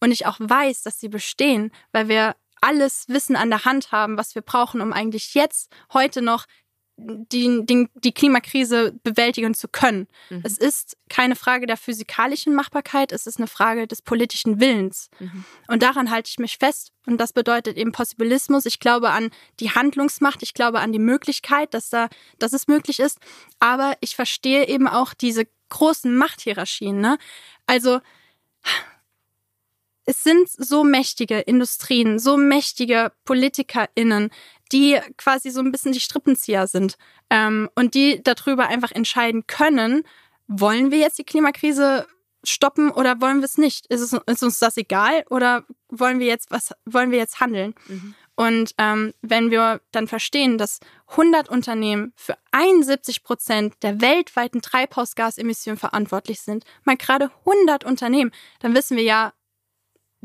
und ich auch weiß, dass sie bestehen, weil wir alles Wissen an der Hand haben, was wir brauchen, um eigentlich jetzt, heute noch die, die, die Klimakrise bewältigen zu können. Mhm. Es ist keine Frage der physikalischen Machbarkeit, es ist eine Frage des politischen Willens. Mhm. Und daran halte ich mich fest. Und das bedeutet eben Possibilismus. Ich glaube an die Handlungsmacht, ich glaube an die Möglichkeit, dass, da, dass es möglich ist. Aber ich verstehe eben auch diese großen Machthierarchien. Ne? Also es sind so mächtige Industrien, so mächtige PolitikerInnen, die quasi so ein bisschen die Strippenzieher sind ähm, und die darüber einfach entscheiden können, wollen wir jetzt die Klimakrise stoppen oder wollen wir es nicht? Ist, es, ist uns das egal oder wollen wir jetzt was wollen wir jetzt handeln? Mhm. Und ähm, wenn wir dann verstehen, dass 100 Unternehmen für 71 Prozent der weltweiten Treibhausgasemissionen verantwortlich sind, mal gerade 100 Unternehmen, dann wissen wir ja,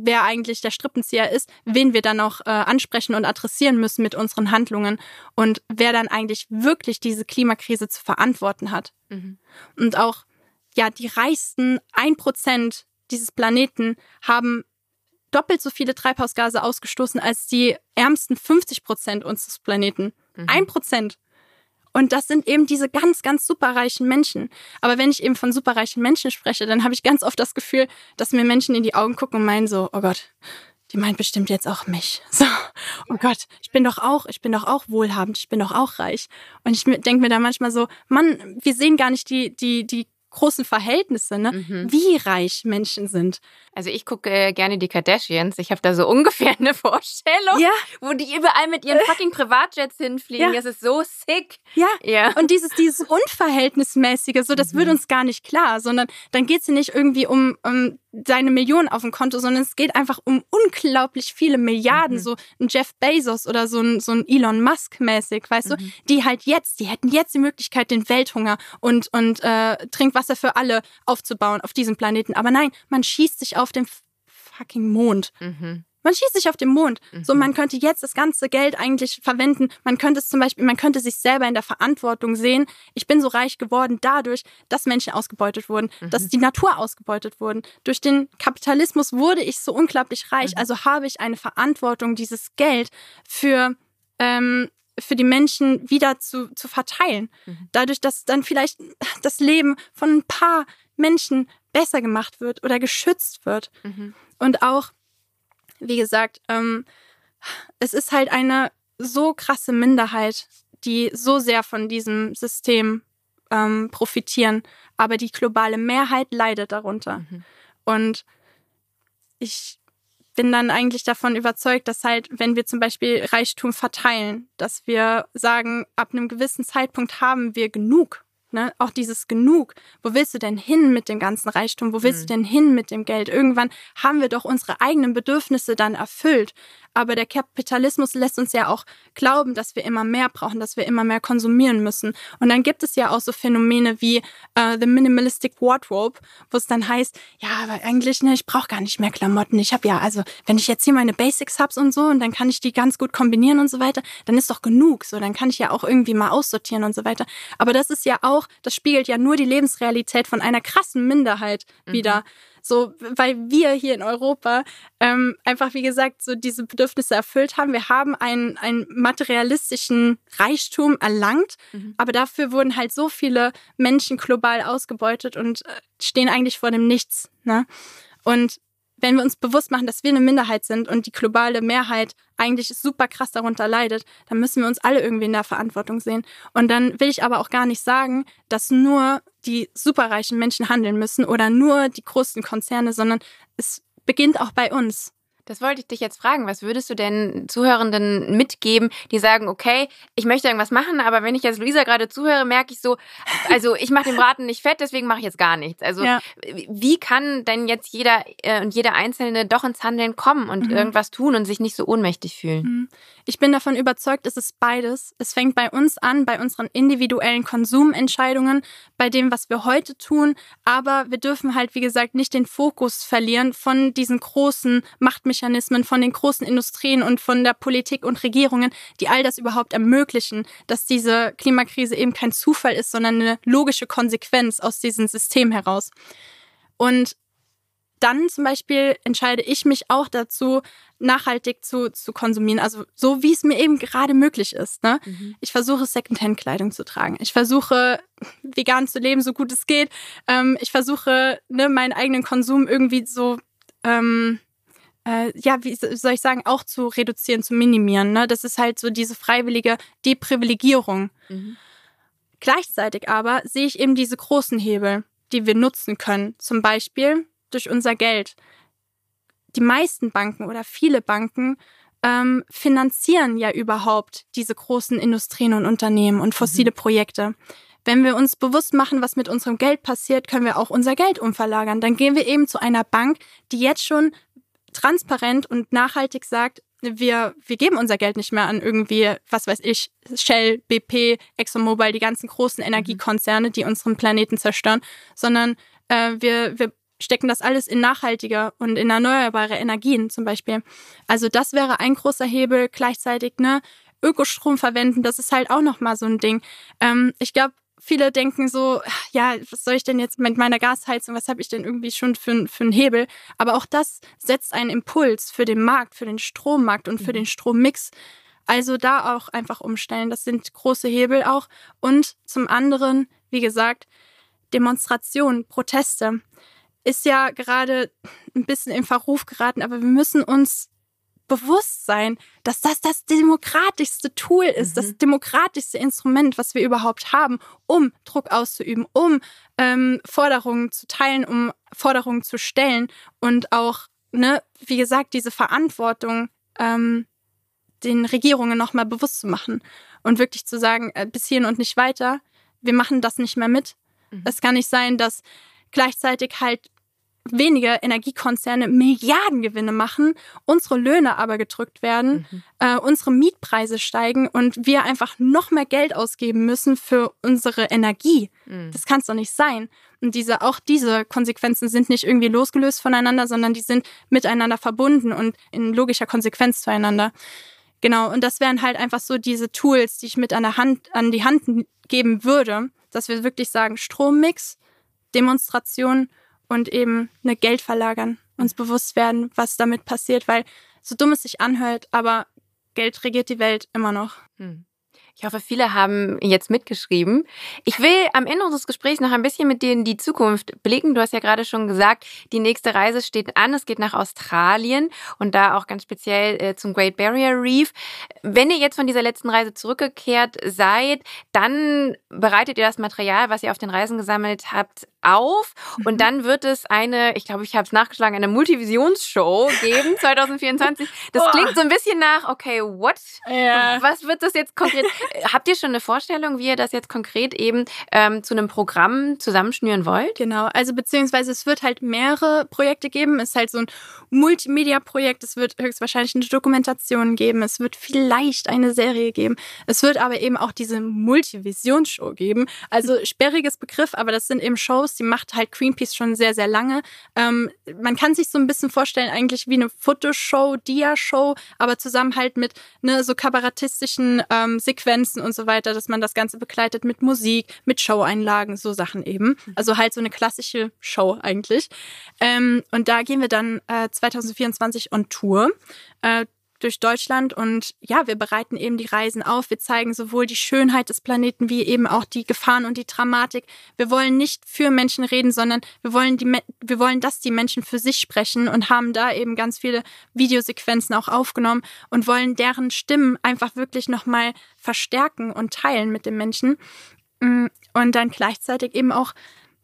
wer eigentlich der Strippenzieher ist, wen wir dann noch äh, ansprechen und adressieren müssen mit unseren Handlungen und wer dann eigentlich wirklich diese Klimakrise zu verantworten hat. Mhm. Und auch, ja, die reichsten ein Prozent dieses Planeten haben doppelt so viele Treibhausgase ausgestoßen als die ärmsten 50 Prozent unseres Planeten. Mhm. Ein Prozent. Und das sind eben diese ganz, ganz superreichen Menschen. Aber wenn ich eben von superreichen Menschen spreche, dann habe ich ganz oft das Gefühl, dass mir Menschen in die Augen gucken und meinen so, oh Gott, die meint bestimmt jetzt auch mich. So, oh Gott, ich bin doch auch, ich bin doch auch wohlhabend, ich bin doch auch reich. Und ich denke mir da manchmal so, Mann, wir sehen gar nicht die, die, die großen Verhältnisse, ne? Mhm. wie reich Menschen sind. Also ich gucke äh, gerne die Kardashians. Ich habe da so ungefähr eine Vorstellung, ja. wo die überall mit ihren fucking Privatjets hinfliegen. Ja. Das ist so sick. Ja. ja. Und dieses, dieses Unverhältnismäßige, so das mhm. wird uns gar nicht klar, sondern dann geht es hier nicht irgendwie um, um seine Millionen auf dem Konto, sondern es geht einfach um unglaublich viele Milliarden, mhm. so ein Jeff Bezos oder so ein, so ein Elon Musk mäßig, weißt mhm. du, die halt jetzt, die hätten jetzt die Möglichkeit, den Welthunger und, und äh, Trinkwasser für alle aufzubauen auf diesem Planeten. Aber nein, man schießt sich auf den fucking Mond. Mhm. Man schießt sich auf den Mond. Mhm. So, man könnte jetzt das ganze Geld eigentlich verwenden. Man könnte es zum Beispiel, man könnte sich selber in der Verantwortung sehen. Ich bin so reich geworden dadurch, dass Menschen ausgebeutet wurden, mhm. dass die Natur ausgebeutet wurden. Durch den Kapitalismus wurde ich so unglaublich reich. Mhm. Also habe ich eine Verantwortung, dieses Geld für ähm, für die Menschen wieder zu, zu verteilen. Mhm. Dadurch, dass dann vielleicht das Leben von ein paar Menschen besser gemacht wird oder geschützt wird. Mhm. Und auch wie gesagt, ähm, es ist halt eine so krasse Minderheit, die so sehr von diesem System ähm, profitieren, aber die globale Mehrheit leidet darunter. Mhm. Und ich bin dann eigentlich davon überzeugt, dass halt, wenn wir zum Beispiel Reichtum verteilen, dass wir sagen, ab einem gewissen Zeitpunkt haben wir genug. Ne? Auch dieses Genug. Wo willst du denn hin mit dem ganzen Reichtum? Wo willst mhm. du denn hin mit dem Geld? Irgendwann haben wir doch unsere eigenen Bedürfnisse dann erfüllt. Aber der Kapitalismus lässt uns ja auch glauben, dass wir immer mehr brauchen, dass wir immer mehr konsumieren müssen. Und dann gibt es ja auch so Phänomene wie uh, The Minimalistic Wardrobe, wo es dann heißt, ja, aber eigentlich, ne, ich brauche gar nicht mehr Klamotten. Ich habe ja, also wenn ich jetzt hier meine Basics habe und so und dann kann ich die ganz gut kombinieren und so weiter, dann ist doch genug. So, dann kann ich ja auch irgendwie mal aussortieren und so weiter. Aber das ist ja auch, das spiegelt ja nur die Lebensrealität von einer krassen Minderheit mhm. wieder. So, weil wir hier in Europa ähm, einfach, wie gesagt, so diese Bedürfnisse erfüllt haben. Wir haben einen, einen materialistischen Reichtum erlangt, mhm. aber dafür wurden halt so viele Menschen global ausgebeutet und äh, stehen eigentlich vor dem Nichts. Ne? Und wenn wir uns bewusst machen, dass wir eine Minderheit sind und die globale Mehrheit eigentlich super krass darunter leidet, dann müssen wir uns alle irgendwie in der Verantwortung sehen. Und dann will ich aber auch gar nicht sagen, dass nur die superreichen Menschen handeln müssen oder nur die großen Konzerne, sondern es beginnt auch bei uns. Das wollte ich dich jetzt fragen. Was würdest du denn Zuhörenden mitgeben, die sagen, okay, ich möchte irgendwas machen, aber wenn ich jetzt Luisa gerade zuhöre, merke ich so, also ich mache den Braten nicht fett, deswegen mache ich jetzt gar nichts. Also ja. wie kann denn jetzt jeder äh, und jeder Einzelne doch ins Handeln kommen und mhm. irgendwas tun und sich nicht so ohnmächtig fühlen? Mhm. Ich bin davon überzeugt, es ist beides. Es fängt bei uns an, bei unseren individuellen Konsumentscheidungen, bei dem, was wir heute tun, aber wir dürfen halt, wie gesagt, nicht den Fokus verlieren von diesen großen Machtmechanismen Mechanismen von den großen Industrien und von der Politik und Regierungen, die all das überhaupt ermöglichen, dass diese Klimakrise eben kein Zufall ist, sondern eine logische Konsequenz aus diesem System heraus. Und dann zum Beispiel entscheide ich mich auch dazu, nachhaltig zu, zu konsumieren. Also so, wie es mir eben gerade möglich ist. Ne? Mhm. Ich versuche, Secondhand-Kleidung zu tragen. Ich versuche, vegan zu leben, so gut es geht. Ähm, ich versuche, ne, meinen eigenen Konsum irgendwie so ähm, äh, ja, wie soll ich sagen, auch zu reduzieren, zu minimieren. Ne? Das ist halt so diese freiwillige Deprivilegierung. Mhm. Gleichzeitig aber sehe ich eben diese großen Hebel, die wir nutzen können. Zum Beispiel durch unser Geld. Die meisten Banken oder viele Banken ähm, finanzieren ja überhaupt diese großen Industrien und Unternehmen und fossile mhm. Projekte. Wenn wir uns bewusst machen, was mit unserem Geld passiert, können wir auch unser Geld umverlagern. Dann gehen wir eben zu einer Bank, die jetzt schon transparent und nachhaltig sagt, wir, wir geben unser Geld nicht mehr an irgendwie, was weiß ich, Shell, BP, ExxonMobil, die ganzen großen Energiekonzerne, die unseren Planeten zerstören, sondern äh, wir, wir stecken das alles in nachhaltige und in erneuerbare Energien zum Beispiel. Also das wäre ein großer Hebel. Gleichzeitig ne Ökostrom verwenden, das ist halt auch noch mal so ein Ding. Ähm, ich glaube, viele denken so, ja, was soll ich denn jetzt mit meiner Gasheizung, was habe ich denn irgendwie schon für, für einen Hebel? Aber auch das setzt einen Impuls für den Markt, für den Strommarkt und für mhm. den Strommix. Also da auch einfach umstellen. Das sind große Hebel auch. Und zum anderen, wie gesagt, Demonstrationen, Proteste ist ja gerade ein bisschen in Verruf geraten, aber wir müssen uns bewusst sein, dass das das demokratischste Tool ist, mhm. das demokratischste Instrument, was wir überhaupt haben, um Druck auszuüben, um ähm, Forderungen zu teilen, um Forderungen zu stellen und auch, ne, wie gesagt, diese Verantwortung ähm, den Regierungen nochmal bewusst zu machen und wirklich zu sagen, äh, bis hierhin und nicht weiter, wir machen das nicht mehr mit. Mhm. Es kann nicht sein, dass gleichzeitig halt wenige Energiekonzerne Milliardengewinne machen, unsere Löhne aber gedrückt werden, mhm. äh, unsere Mietpreise steigen und wir einfach noch mehr Geld ausgeben müssen für unsere Energie. Mhm. Das kann es doch nicht sein. Und diese, auch diese Konsequenzen sind nicht irgendwie losgelöst voneinander, sondern die sind miteinander verbunden und in logischer Konsequenz zueinander. Genau, und das wären halt einfach so diese Tools, die ich mit an, der Hand, an die Hand geben würde, dass wir wirklich sagen, Strommix, Demonstration und eben eine Geld verlagern, uns bewusst werden, was damit passiert, weil so dumm es sich anhört, aber Geld regiert die Welt immer noch. Hm. Ich hoffe, viele haben jetzt mitgeschrieben. Ich will am Ende unseres Gesprächs noch ein bisschen mit dir in die Zukunft blicken. Du hast ja gerade schon gesagt, die nächste Reise steht an. Es geht nach Australien und da auch ganz speziell äh, zum Great Barrier Reef. Wenn ihr jetzt von dieser letzten Reise zurückgekehrt seid, dann bereitet ihr das Material, was ihr auf den Reisen gesammelt habt, auf und mhm. dann wird es eine, ich glaube, ich habe es nachgeschlagen, eine Multivisionsshow geben 2024. Das klingt so ein bisschen nach, okay, what? Ja. Was wird das jetzt konkret? Habt ihr schon eine Vorstellung, wie ihr das jetzt konkret eben ähm, zu einem Programm zusammenschnüren wollt? Genau, also beziehungsweise es wird halt mehrere Projekte geben. Es ist halt so ein Multimedia-Projekt. Es wird höchstwahrscheinlich eine Dokumentation geben. Es wird vielleicht eine Serie geben. Es wird aber eben auch diese Multivision-Show geben. Also sperriges Begriff, aber das sind eben Shows, die macht halt Greenpeace schon sehr, sehr lange. Ähm, man kann sich so ein bisschen vorstellen, eigentlich wie eine Fotoshow, Dia-Show, aber zusammen halt mit ne, so kabarettistischen ähm, Sequenzen und so weiter, dass man das Ganze begleitet mit Musik, mit Show-Einlagen, so Sachen eben. Also halt so eine klassische Show eigentlich. Ähm, und da gehen wir dann äh, 2024 on Tour. Äh, durch Deutschland und ja, wir bereiten eben die Reisen auf. Wir zeigen sowohl die Schönheit des Planeten wie eben auch die Gefahren und die Dramatik. Wir wollen nicht für Menschen reden, sondern wir wollen die, wir wollen, dass die Menschen für sich sprechen und haben da eben ganz viele Videosequenzen auch aufgenommen und wollen deren Stimmen einfach wirklich nochmal verstärken und teilen mit den Menschen. Mm, und dann gleichzeitig eben auch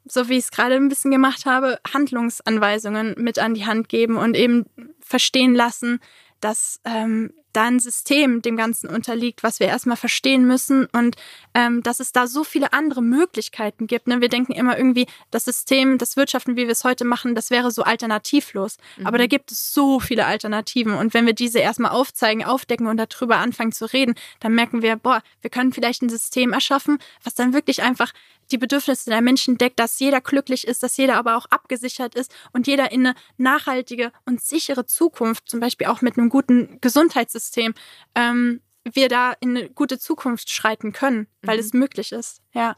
so wie ich es gerade ein bisschen gemacht habe, Handlungsanweisungen mit an die Hand geben und eben verstehen lassen, dass ähm, da ein System dem Ganzen unterliegt, was wir erstmal verstehen müssen und ähm, dass es da so viele andere Möglichkeiten gibt. Ne? Wir denken immer irgendwie, das System, das Wirtschaften, wie wir es heute machen, das wäre so alternativlos. Mhm. Aber da gibt es so viele Alternativen. Und wenn wir diese erstmal aufzeigen, aufdecken und darüber anfangen zu reden, dann merken wir, boah, wir können vielleicht ein System erschaffen, was dann wirklich einfach die Bedürfnisse der Menschen deckt, dass jeder glücklich ist, dass jeder aber auch abgesichert ist und jeder in eine nachhaltige und sichere Zukunft, zum Beispiel auch mit einem guten Gesundheitssystem, ähm, wir da in eine gute Zukunft schreiten können, weil mhm. es möglich ist. Ja.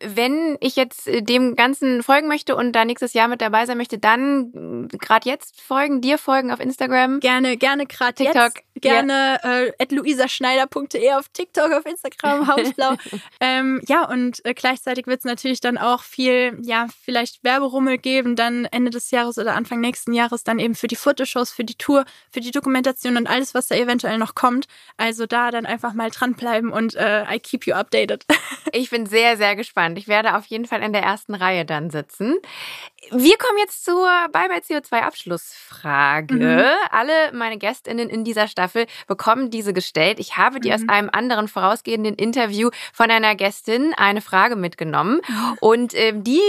Wenn ich jetzt äh, dem Ganzen folgen möchte und da nächstes Jahr mit dabei sein möchte, dann äh, gerade jetzt folgen, dir folgen auf Instagram. Gerne, gerne gerade TikTok. Gerne ja. äh, luisaschneider.de auf TikTok, auf Instagram, Hausblau. ähm, ja, und äh, gleichzeitig wird es natürlich dann auch viel, ja, vielleicht Werberummel geben, dann Ende des Jahres oder Anfang nächsten Jahres dann eben für die Fotoshows, für die Tour, für die Dokumentation und alles, was da eventuell noch kommt. Also da dann einfach mal dranbleiben und äh, I keep you updated. ich bin sehr, sehr gespannt. Ich werde auf jeden Fall in der ersten Reihe dann sitzen. Wir kommen jetzt zur Bye Bye CO2 Abschlussfrage. Mhm. Alle meine Gästinnen in dieser Staffel bekommen diese gestellt. Ich habe die mhm. aus einem anderen vorausgehenden Interview von einer Gästin eine Frage mitgenommen und äh, die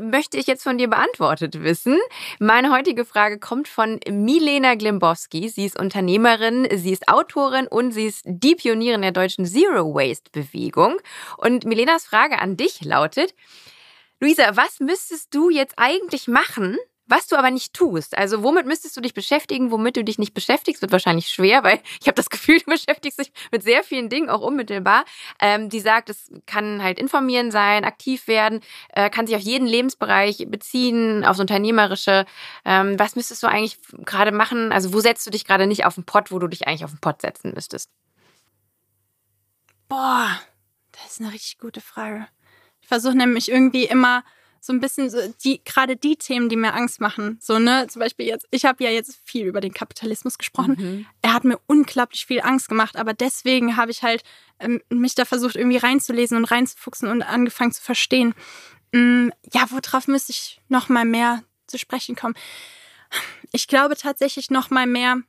möchte ich jetzt von dir beantwortet wissen. Meine heutige Frage kommt von Milena Glimbowski. Sie ist Unternehmerin, sie ist Autorin und sie ist die Pionierin der deutschen Zero Waste Bewegung. Und Milenas Frage an dich lautet, Luisa, was müsstest du jetzt eigentlich machen, was du aber nicht tust? Also womit müsstest du dich beschäftigen, womit du dich nicht beschäftigst, wird wahrscheinlich schwer, weil ich habe das Gefühl, du beschäftigst dich mit sehr vielen Dingen auch unmittelbar. Ähm, die sagt, es kann halt informieren sein, aktiv werden, äh, kann sich auf jeden Lebensbereich beziehen, aufs Unternehmerische. Ähm, was müsstest du eigentlich gerade machen? Also wo setzt du dich gerade nicht auf den Pott, wo du dich eigentlich auf den Pott setzen müsstest? Boah, das ist eine richtig gute Frage. Ich versuche nämlich irgendwie immer so ein bisschen so die gerade die Themen, die mir Angst machen. So ne, zum Beispiel jetzt. Ich habe ja jetzt viel über den Kapitalismus gesprochen. Mhm. Er hat mir unglaublich viel Angst gemacht, aber deswegen habe ich halt ähm, mich da versucht irgendwie reinzulesen und reinzufuchsen und angefangen zu verstehen. Ähm, ja, worauf müsste ich noch mal mehr zu sprechen kommen? Ich glaube tatsächlich noch mal mehr,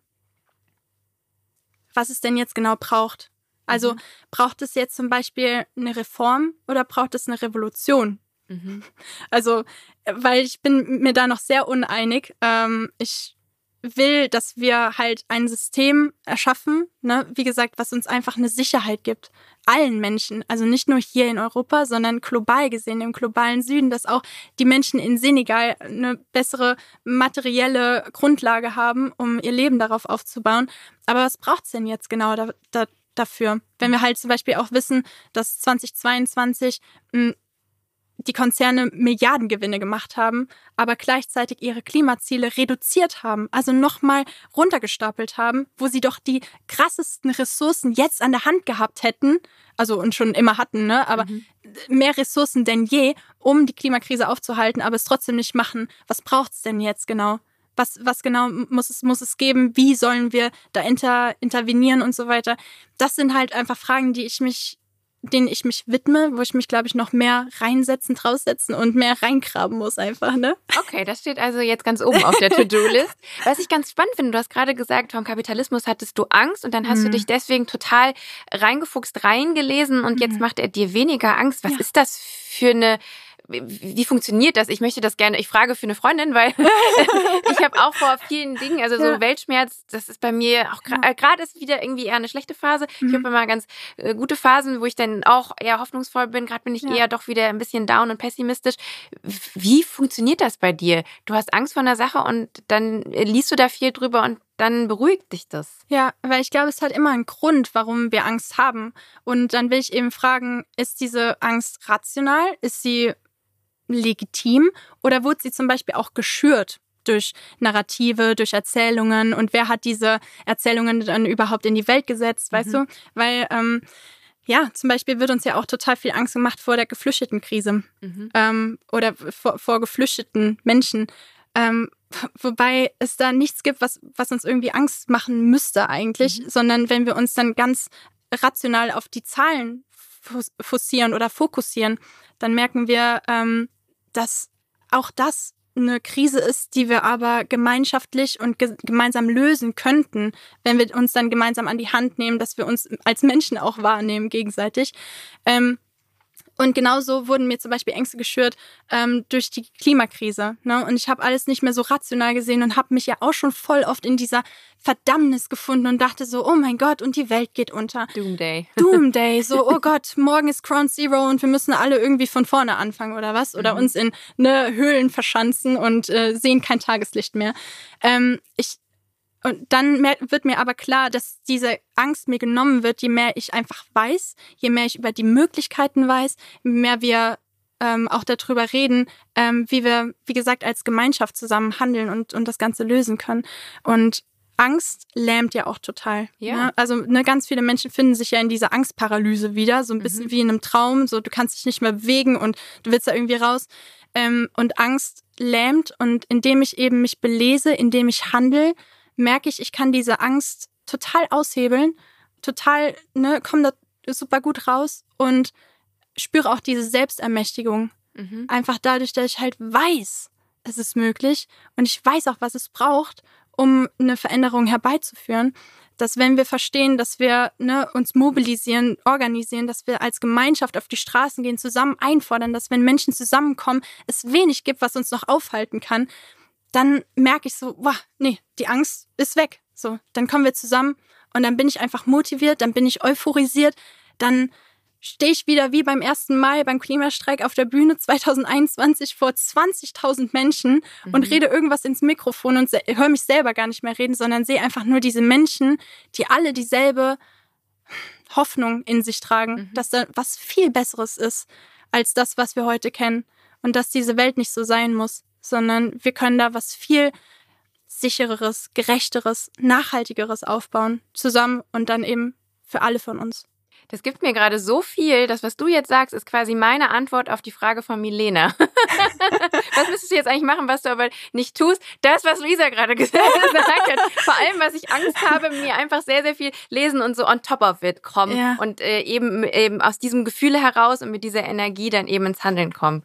was es denn jetzt genau braucht. Also mhm. braucht es jetzt zum Beispiel eine Reform oder braucht es eine Revolution? Mhm. Also, weil ich bin mir da noch sehr uneinig. Ähm, ich will, dass wir halt ein System erschaffen, ne, wie gesagt, was uns einfach eine Sicherheit gibt. Allen Menschen, also nicht nur hier in Europa, sondern global gesehen, im globalen Süden, dass auch die Menschen in Senegal eine bessere materielle Grundlage haben, um ihr Leben darauf aufzubauen. Aber was braucht's denn jetzt genau da, da, dafür. Wenn wir halt zum Beispiel auch wissen, dass 2022 hm, die Konzerne Milliardengewinne gemacht haben, aber gleichzeitig ihre Klimaziele reduziert haben, also nochmal runtergestapelt haben, wo sie doch die krassesten Ressourcen jetzt an der Hand gehabt hätten, also und schon immer hatten, ne? Aber mhm. mehr Ressourcen denn je, um die Klimakrise aufzuhalten, aber es trotzdem nicht machen. Was braucht's denn jetzt genau? Was, was genau muss es, muss es geben, wie sollen wir da inter, intervenieren und so weiter. Das sind halt einfach Fragen, die ich mich denen ich mich widme, wo ich mich, glaube ich, noch mehr reinsetzen, draussetzen und mehr reingraben muss einfach, ne? Okay, das steht also jetzt ganz oben auf der To-Do-List. Was ich ganz spannend finde, du hast gerade gesagt, vom Kapitalismus hattest du Angst und dann hast mhm. du dich deswegen total reingefuchst, reingelesen und mhm. jetzt macht er dir weniger Angst. Was ja. ist das für eine wie funktioniert das? Ich möchte das gerne, ich frage für eine Freundin, weil ich habe auch vor vielen Dingen, also so ja. Weltschmerz, das ist bei mir auch gerade äh, ist wieder irgendwie eher eine schlechte Phase. Mhm. Ich habe immer ganz äh, gute Phasen, wo ich dann auch eher hoffnungsvoll bin. Gerade bin ich ja. eher doch wieder ein bisschen down und pessimistisch. Wie funktioniert das bei dir? Du hast Angst vor einer Sache und dann liest du da viel drüber und dann beruhigt dich das. Ja, weil ich glaube, es hat immer einen Grund, warum wir Angst haben. Und dann will ich eben fragen, ist diese Angst rational? Ist sie legitim oder wurde sie zum Beispiel auch geschürt durch Narrative, durch Erzählungen und wer hat diese Erzählungen dann überhaupt in die Welt gesetzt, weißt mhm. du? Weil ähm, ja, zum Beispiel wird uns ja auch total viel Angst gemacht vor der Geflüchtetenkrise mhm. ähm, oder vor, vor geflüchteten Menschen. Ähm, wobei es da nichts gibt, was, was uns irgendwie Angst machen müsste eigentlich, mhm. sondern wenn wir uns dann ganz rational auf die Zahlen fokussieren oder fokussieren, dann merken wir, ähm, dass auch das eine Krise ist, die wir aber gemeinschaftlich und ge gemeinsam lösen könnten, wenn wir uns dann gemeinsam an die Hand nehmen, dass wir uns als Menschen auch wahrnehmen gegenseitig. Ähm, und genauso wurden mir zum Beispiel Ängste geschürt ähm, durch die Klimakrise. Ne? Und ich habe alles nicht mehr so rational gesehen und habe mich ja auch schon voll oft in dieser Verdammnis gefunden und dachte so, oh mein Gott, und die Welt geht unter. Doomday. Doomday. So, oh Gott, morgen ist Ground Zero und wir müssen alle irgendwie von vorne anfangen oder was? Oder mhm. uns in ne, Höhlen verschanzen und äh, sehen kein Tageslicht mehr. Ähm, ich und dann wird mir aber klar, dass diese Angst mir genommen wird, je mehr ich einfach weiß, je mehr ich über die Möglichkeiten weiß, je mehr wir ähm, auch darüber reden, ähm, wie wir, wie gesagt, als Gemeinschaft zusammen handeln und, und das Ganze lösen können. Und Angst lähmt ja auch total. Ja. Ne? Also ne, ganz viele Menschen finden sich ja in dieser Angstparalyse wieder, so ein bisschen mhm. wie in einem Traum, so du kannst dich nicht mehr bewegen und du willst da irgendwie raus. Ähm, und Angst lähmt und indem ich eben mich belese, indem ich handle, merke ich, ich kann diese Angst total aushebeln, total, ne, komme da super gut raus und spüre auch diese Selbstermächtigung. Mhm. Einfach dadurch, dass ich halt weiß, es ist möglich und ich weiß auch, was es braucht, um eine Veränderung herbeizuführen. Dass wenn wir verstehen, dass wir ne, uns mobilisieren, organisieren, dass wir als Gemeinschaft auf die Straßen gehen, zusammen einfordern, dass wenn Menschen zusammenkommen, es wenig gibt, was uns noch aufhalten kann, dann merke ich so, wow, nee, die Angst ist weg. So, dann kommen wir zusammen und dann bin ich einfach motiviert, dann bin ich euphorisiert, dann stehe ich wieder wie beim ersten Mal beim Klimastreik auf der Bühne 2021 vor 20.000 Menschen mhm. und rede irgendwas ins Mikrofon und höre mich selber gar nicht mehr reden, sondern sehe einfach nur diese Menschen, die alle dieselbe Hoffnung in sich tragen, mhm. dass da was viel Besseres ist als das, was wir heute kennen und dass diese Welt nicht so sein muss sondern wir können da was viel sichereres, gerechteres, nachhaltigeres aufbauen, zusammen und dann eben für alle von uns. Das gibt mir gerade so viel. Das, was du jetzt sagst, ist quasi meine Antwort auf die Frage von Milena. was müsstest du jetzt eigentlich machen, was du aber nicht tust? Das, was Luisa gerade gesagt hat. Vor allem, was ich Angst habe, mir einfach sehr, sehr viel lesen und so on top of it kommen. Ja. Und äh, eben, eben aus diesem Gefühl heraus und mit dieser Energie dann eben ins Handeln kommen.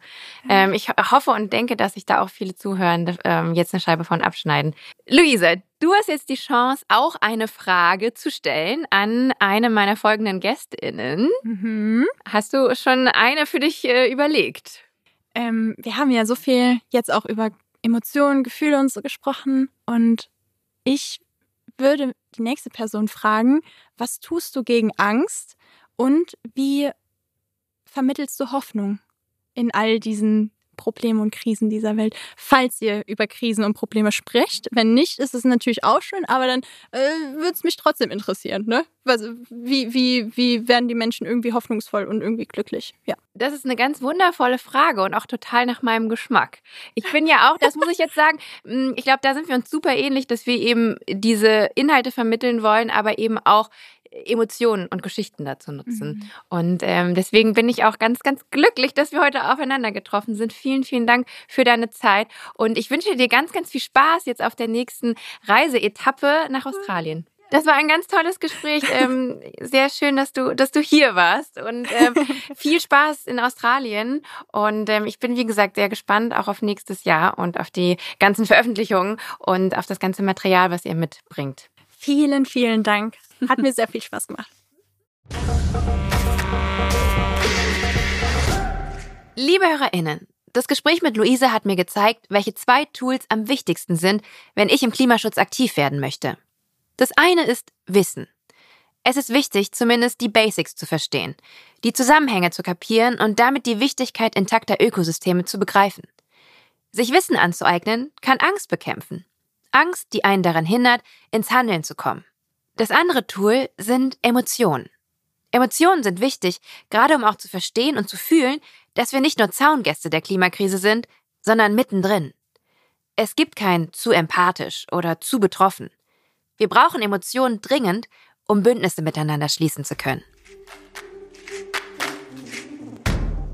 Ähm, ich hoffe und denke, dass sich da auch viele Zuhören ähm, jetzt eine Scheibe von abschneiden. Luisa, Du hast jetzt die Chance, auch eine Frage zu stellen an eine meiner folgenden GästInnen. Mhm. Hast du schon eine für dich äh, überlegt? Ähm, wir haben ja so viel jetzt auch über Emotionen, Gefühle und so gesprochen. Und ich würde die nächste Person fragen, was tust du gegen Angst und wie vermittelst du Hoffnung in all diesen Probleme und Krisen dieser Welt, falls ihr über Krisen und Probleme sprecht. Wenn nicht, ist es natürlich auch schön, aber dann äh, würde es mich trotzdem interessieren. Ne? Was, wie, wie, wie werden die Menschen irgendwie hoffnungsvoll und irgendwie glücklich? Ja. Das ist eine ganz wundervolle Frage und auch total nach meinem Geschmack. Ich bin ja auch, das muss ich jetzt sagen, mm, ich glaube, da sind wir uns super ähnlich, dass wir eben diese Inhalte vermitteln wollen, aber eben auch Emotionen und Geschichten dazu nutzen. Mhm. Und ähm, deswegen bin ich auch ganz, ganz glücklich, dass wir heute aufeinander getroffen sind. Vielen, vielen Dank für deine Zeit. Und ich wünsche dir ganz, ganz viel Spaß jetzt auf der nächsten Reiseetappe nach Australien. Das war ein ganz tolles Gespräch. Ähm, sehr schön, dass du, dass du hier warst und ähm, viel Spaß in Australien. Und ähm, ich bin, wie gesagt, sehr gespannt auch auf nächstes Jahr und auf die ganzen Veröffentlichungen und auf das ganze Material, was ihr mitbringt. Vielen, vielen Dank. Hat mir sehr viel Spaß gemacht. Liebe HörerInnen, das Gespräch mit Luise hat mir gezeigt, welche zwei Tools am wichtigsten sind, wenn ich im Klimaschutz aktiv werden möchte. Das eine ist Wissen. Es ist wichtig, zumindest die Basics zu verstehen, die Zusammenhänge zu kapieren und damit die Wichtigkeit intakter Ökosysteme zu begreifen. Sich Wissen anzueignen, kann Angst bekämpfen. Angst, die einen daran hindert, ins Handeln zu kommen. Das andere Tool sind Emotionen. Emotionen sind wichtig, gerade um auch zu verstehen und zu fühlen, dass wir nicht nur Zaungäste der Klimakrise sind, sondern mittendrin. Es gibt kein zu empathisch oder zu betroffen. Wir brauchen Emotionen dringend, um Bündnisse miteinander schließen zu können.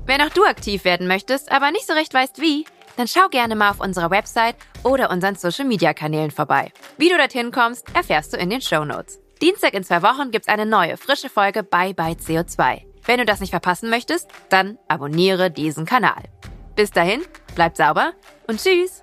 Wenn auch du aktiv werden möchtest, aber nicht so recht weißt wie, dann schau gerne mal auf unserer Website oder unseren Social Media Kanälen vorbei. Wie du dorthin kommst, erfährst du in den Show Notes. Dienstag in zwei Wochen gibt's eine neue, frische Folge Bye Bye CO2. Wenn du das nicht verpassen möchtest, dann abonniere diesen Kanal. Bis dahin, bleib sauber und tschüss!